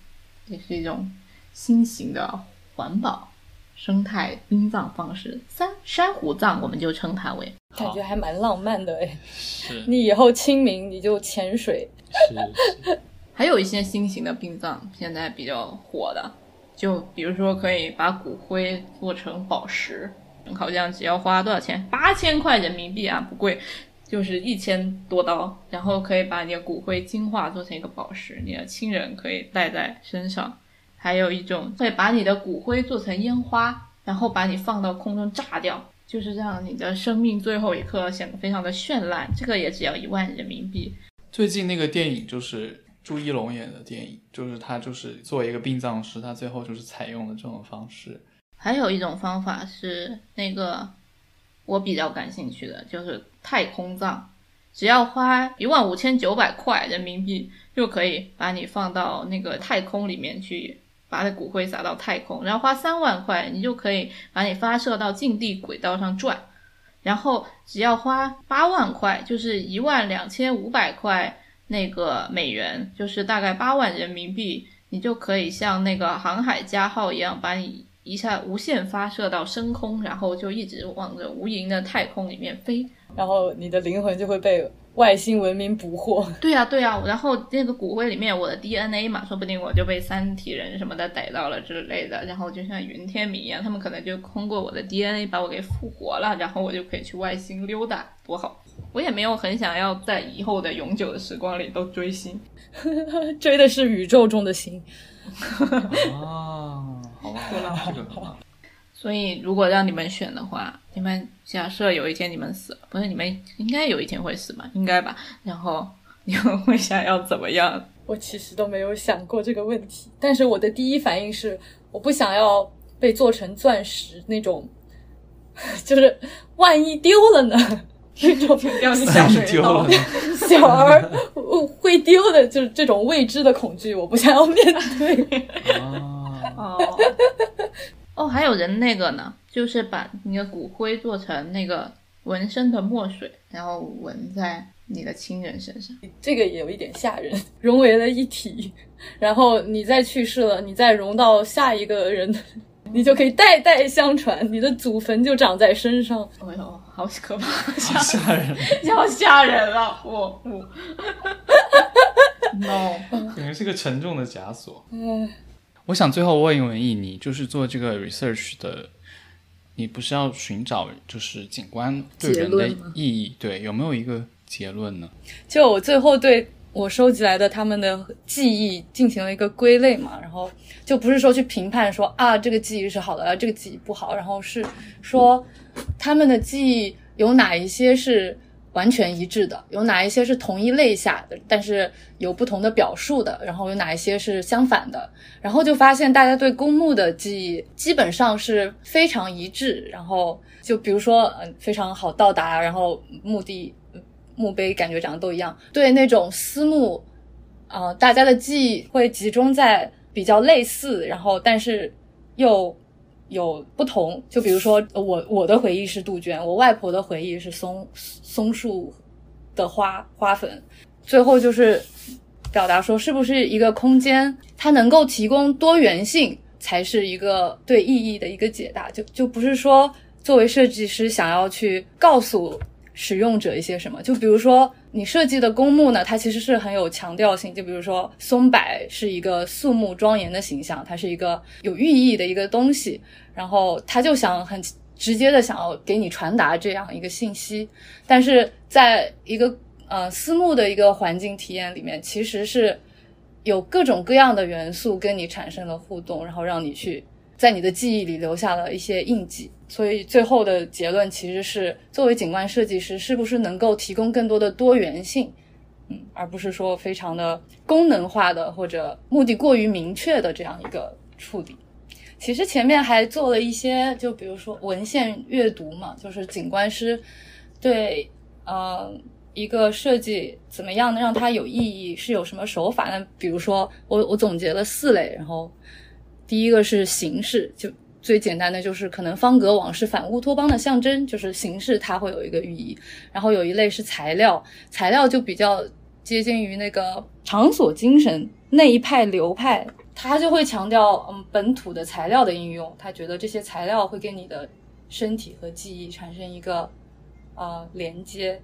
也是一种新型的环保生态殡葬方式。珊珊瑚葬，我们就称它为，感觉还蛮浪漫的哎。是你以后清明你就潜水。是。还有一些新型的殡葬，现在比较火的，就比如说可以把骨灰做成宝石，好像只要花多少钱？八千块人民币啊，不贵。就是一千多刀，然后可以把你的骨灰精化做成一个宝石，你的亲人可以戴在身上。还有一种会把你的骨灰做成烟花，然后把你放到空中炸掉，就是这样，你的生命最后一刻显得非常的绚烂。这个也只要一万人民币。最近那个电影就是朱一龙演的电影，就是他就是作为一个殡葬师，他最后就是采用了这种方式。还有一种方法是那个。我比较感兴趣的就是太空葬，只要花一万五千九百块人民币，就可以把你放到那个太空里面去，把那骨灰撒到太空，然后花三万块，你就可以把你发射到近地轨道上转，然后只要花八万块，就是一万两千五百块那个美元，就是大概八万人民币，你就可以像那个航海家号一样把你。一下无限发射到升空，然后就一直往着无垠的太空里面飞，然后你的灵魂就会被外星文明捕获。对呀，对呀，然后那个骨灰里面我的 DNA 嘛，说不定我就被三体人什么的逮到了之类的，然后就像云天明一样，他们可能就通过我的 DNA 把我给复活了，然后我就可以去外星溜达，多好！我也没有很想要在以后的永久的时光里都追星，追的是宇宙中的星。啊。好吧，这个好。所以，如果让你们选的话，你们假设有一天你们死了，不是你们应该有一天会死吧？应该吧？然后你们会想要怎么样？我其实都没有想过这个问题，但是我的第一反应是，我不想要被做成钻石那种，就是万一丢了呢？那种掉进下水道，小儿会丢的，就是这种未知的恐惧，我不想要面对。哦，哦，还有人那个呢，就是把你的骨灰做成那个纹身的墨水，然后纹在你的亲人身上，这个也有一点吓人，融为了一体，然后你再去世了，你再融到下一个人，你就可以代代相传，你的祖坟就长在身上。哎呦，好可怕，好吓人，要吓人了，我我，no，感觉是个沉重的枷锁。嗯。我想最后问一问易，你就是做这个 research 的，你不是要寻找就是景观对人的意义？对，有没有一个结论呢？就我最后对我收集来的他们的记忆进行了一个归类嘛，然后就不是说去评判说啊这个记忆是好的，这个记忆不好，然后是说他们的记忆有哪一些是。完全一致的，有哪一些是同一类下的，但是有不同的表述的，然后有哪一些是相反的，然后就发现大家对公墓的记忆基本上是非常一致，然后就比如说，嗯，非常好到达，然后墓地墓碑感觉长得都一样。对那种私墓，呃，大家的记忆会集中在比较类似，然后但是又有不同。就比如说我我的回忆是杜鹃，我外婆的回忆是松松树的花花粉。最后就是表达说，是不是一个空间它能够提供多元性，才是一个对意义的一个解答。就就不是说作为设计师想要去告诉使用者一些什么。就比如说你设计的公墓呢，它其实是很有强调性。就比如说松柏是一个肃穆庄严的形象，它是一个有寓意的一个东西，然后他就想很直接的想要给你传达这样一个信息，但是在一个。呃，私募的一个环境体验里面，其实是有各种各样的元素跟你产生了互动，然后让你去在你的记忆里留下了一些印记。所以最后的结论其实是，作为景观设计师，是不是能够提供更多的多元性，嗯，而不是说非常的功能化的或者目的过于明确的这样一个处理。其实前面还做了一些，就比如说文献阅读嘛，就是景观师对，嗯。一个设计怎么样能让它有意义？是有什么手法呢？比如说，我我总结了四类，然后第一个是形式，就最简单的就是可能方格网是反乌托邦的象征，就是形式它会有一个寓意。然后有一类是材料，材料就比较接近于那个场所精神那一派流派，他就会强调嗯本土的材料的应用，他觉得这些材料会跟你的身体和记忆产生一个呃连接。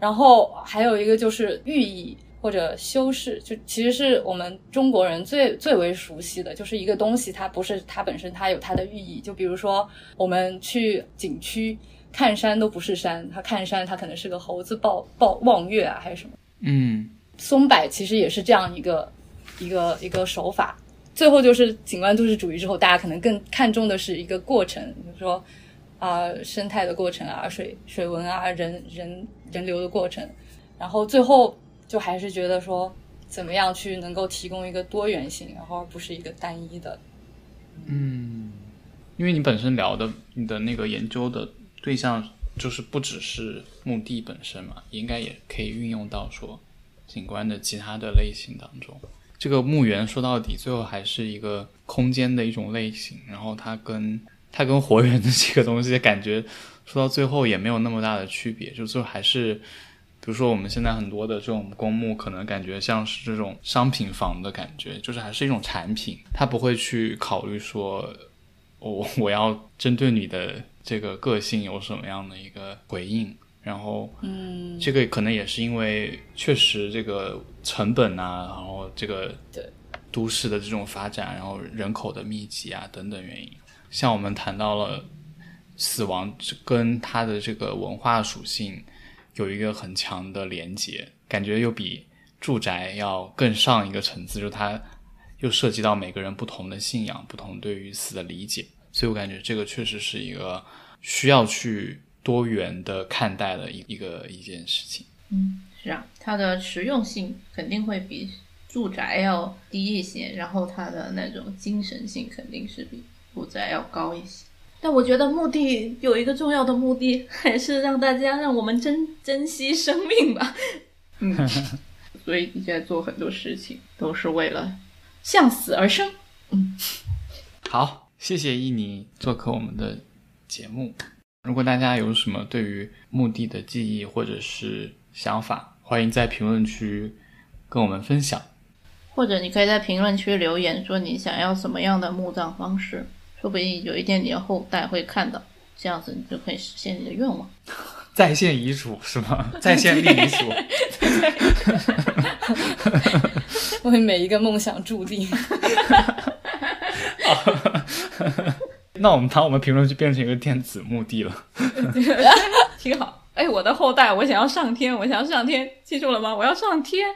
然后还有一个就是寓意或者修饰，就其实是我们中国人最最为熟悉的，就是一个东西它不是它本身，它有它的寓意。就比如说我们去景区看山都不是山，它看山它可能是个猴子抱抱望月啊，还是什么？嗯，松柏其实也是这样一个一个一个手法。最后就是景观都市主义之后，大家可能更看重的是一个过程，比如说。啊，生态的过程啊，水水文啊，人人人流的过程，然后最后就还是觉得说，怎么样去能够提供一个多元性，然后而不是一个单一的。嗯，因为你本身聊的你的那个研究的对象就是不只是墓地本身嘛，应该也可以运用到说景观的其他的类型当中。这个墓园说到底最后还是一个空间的一种类型，然后它跟。它跟活 人的这个东西感觉说到最后也没有那么大的区别，就最后还是，比如说我们现在很多的这种公墓，可能感觉像是这种商品房的感觉，就是还是一种产品，它不会去考虑说，我 我要针对你的这个个性有什么样的一个回应，然后，嗯，这个可能也是因为确实这个成本啊，然后这个对都市的这种发展，然后人口的密集啊等等原因。像我们谈到了死亡跟它的这个文化属性有一个很强的连接，感觉又比住宅要更上一个层次，就是它又涉及到每个人不同的信仰、不同对于死的理解，所以我感觉这个确实是一个需要去多元的看待的一一个一件事情。嗯，是啊，它的实用性肯定会比住宅要低一些，然后它的那种精神性肯定是比。住宅要高一些，但我觉得目的有一个重要的目的，还是让大家让我们珍珍惜生命吧。嗯，所以你现在做很多事情都是为了向死而生。嗯，好，谢谢伊尼做客我们的节目。如果大家有什么对于墓地的记忆或者是想法，欢迎在评论区跟我们分享，或者你可以在评论区留言说你想要什么样的墓葬方式。说不定有一天你的后代会看到，这样子你就可以实现你的愿望。在线遗嘱是吗？在线立遗嘱。为每一个梦想注定。那我们把我们评论区变成一个电子墓地了。挺好。哎，我的后代，我想要上天，我想要上天，记住了吗？我要上天。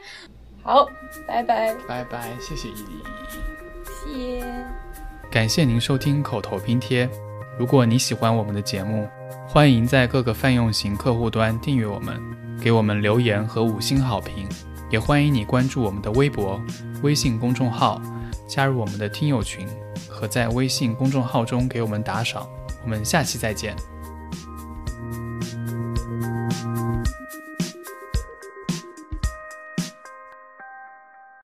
好，拜拜。拜拜，谢谢伊犁。谢。感谢您收听口头拼贴。如果你喜欢我们的节目，欢迎在各个泛用型客户端订阅我们，给我们留言和五星好评。也欢迎你关注我们的微博、微信公众号，加入我们的听友群，和在微信公众号中给我们打赏。我们下期再见。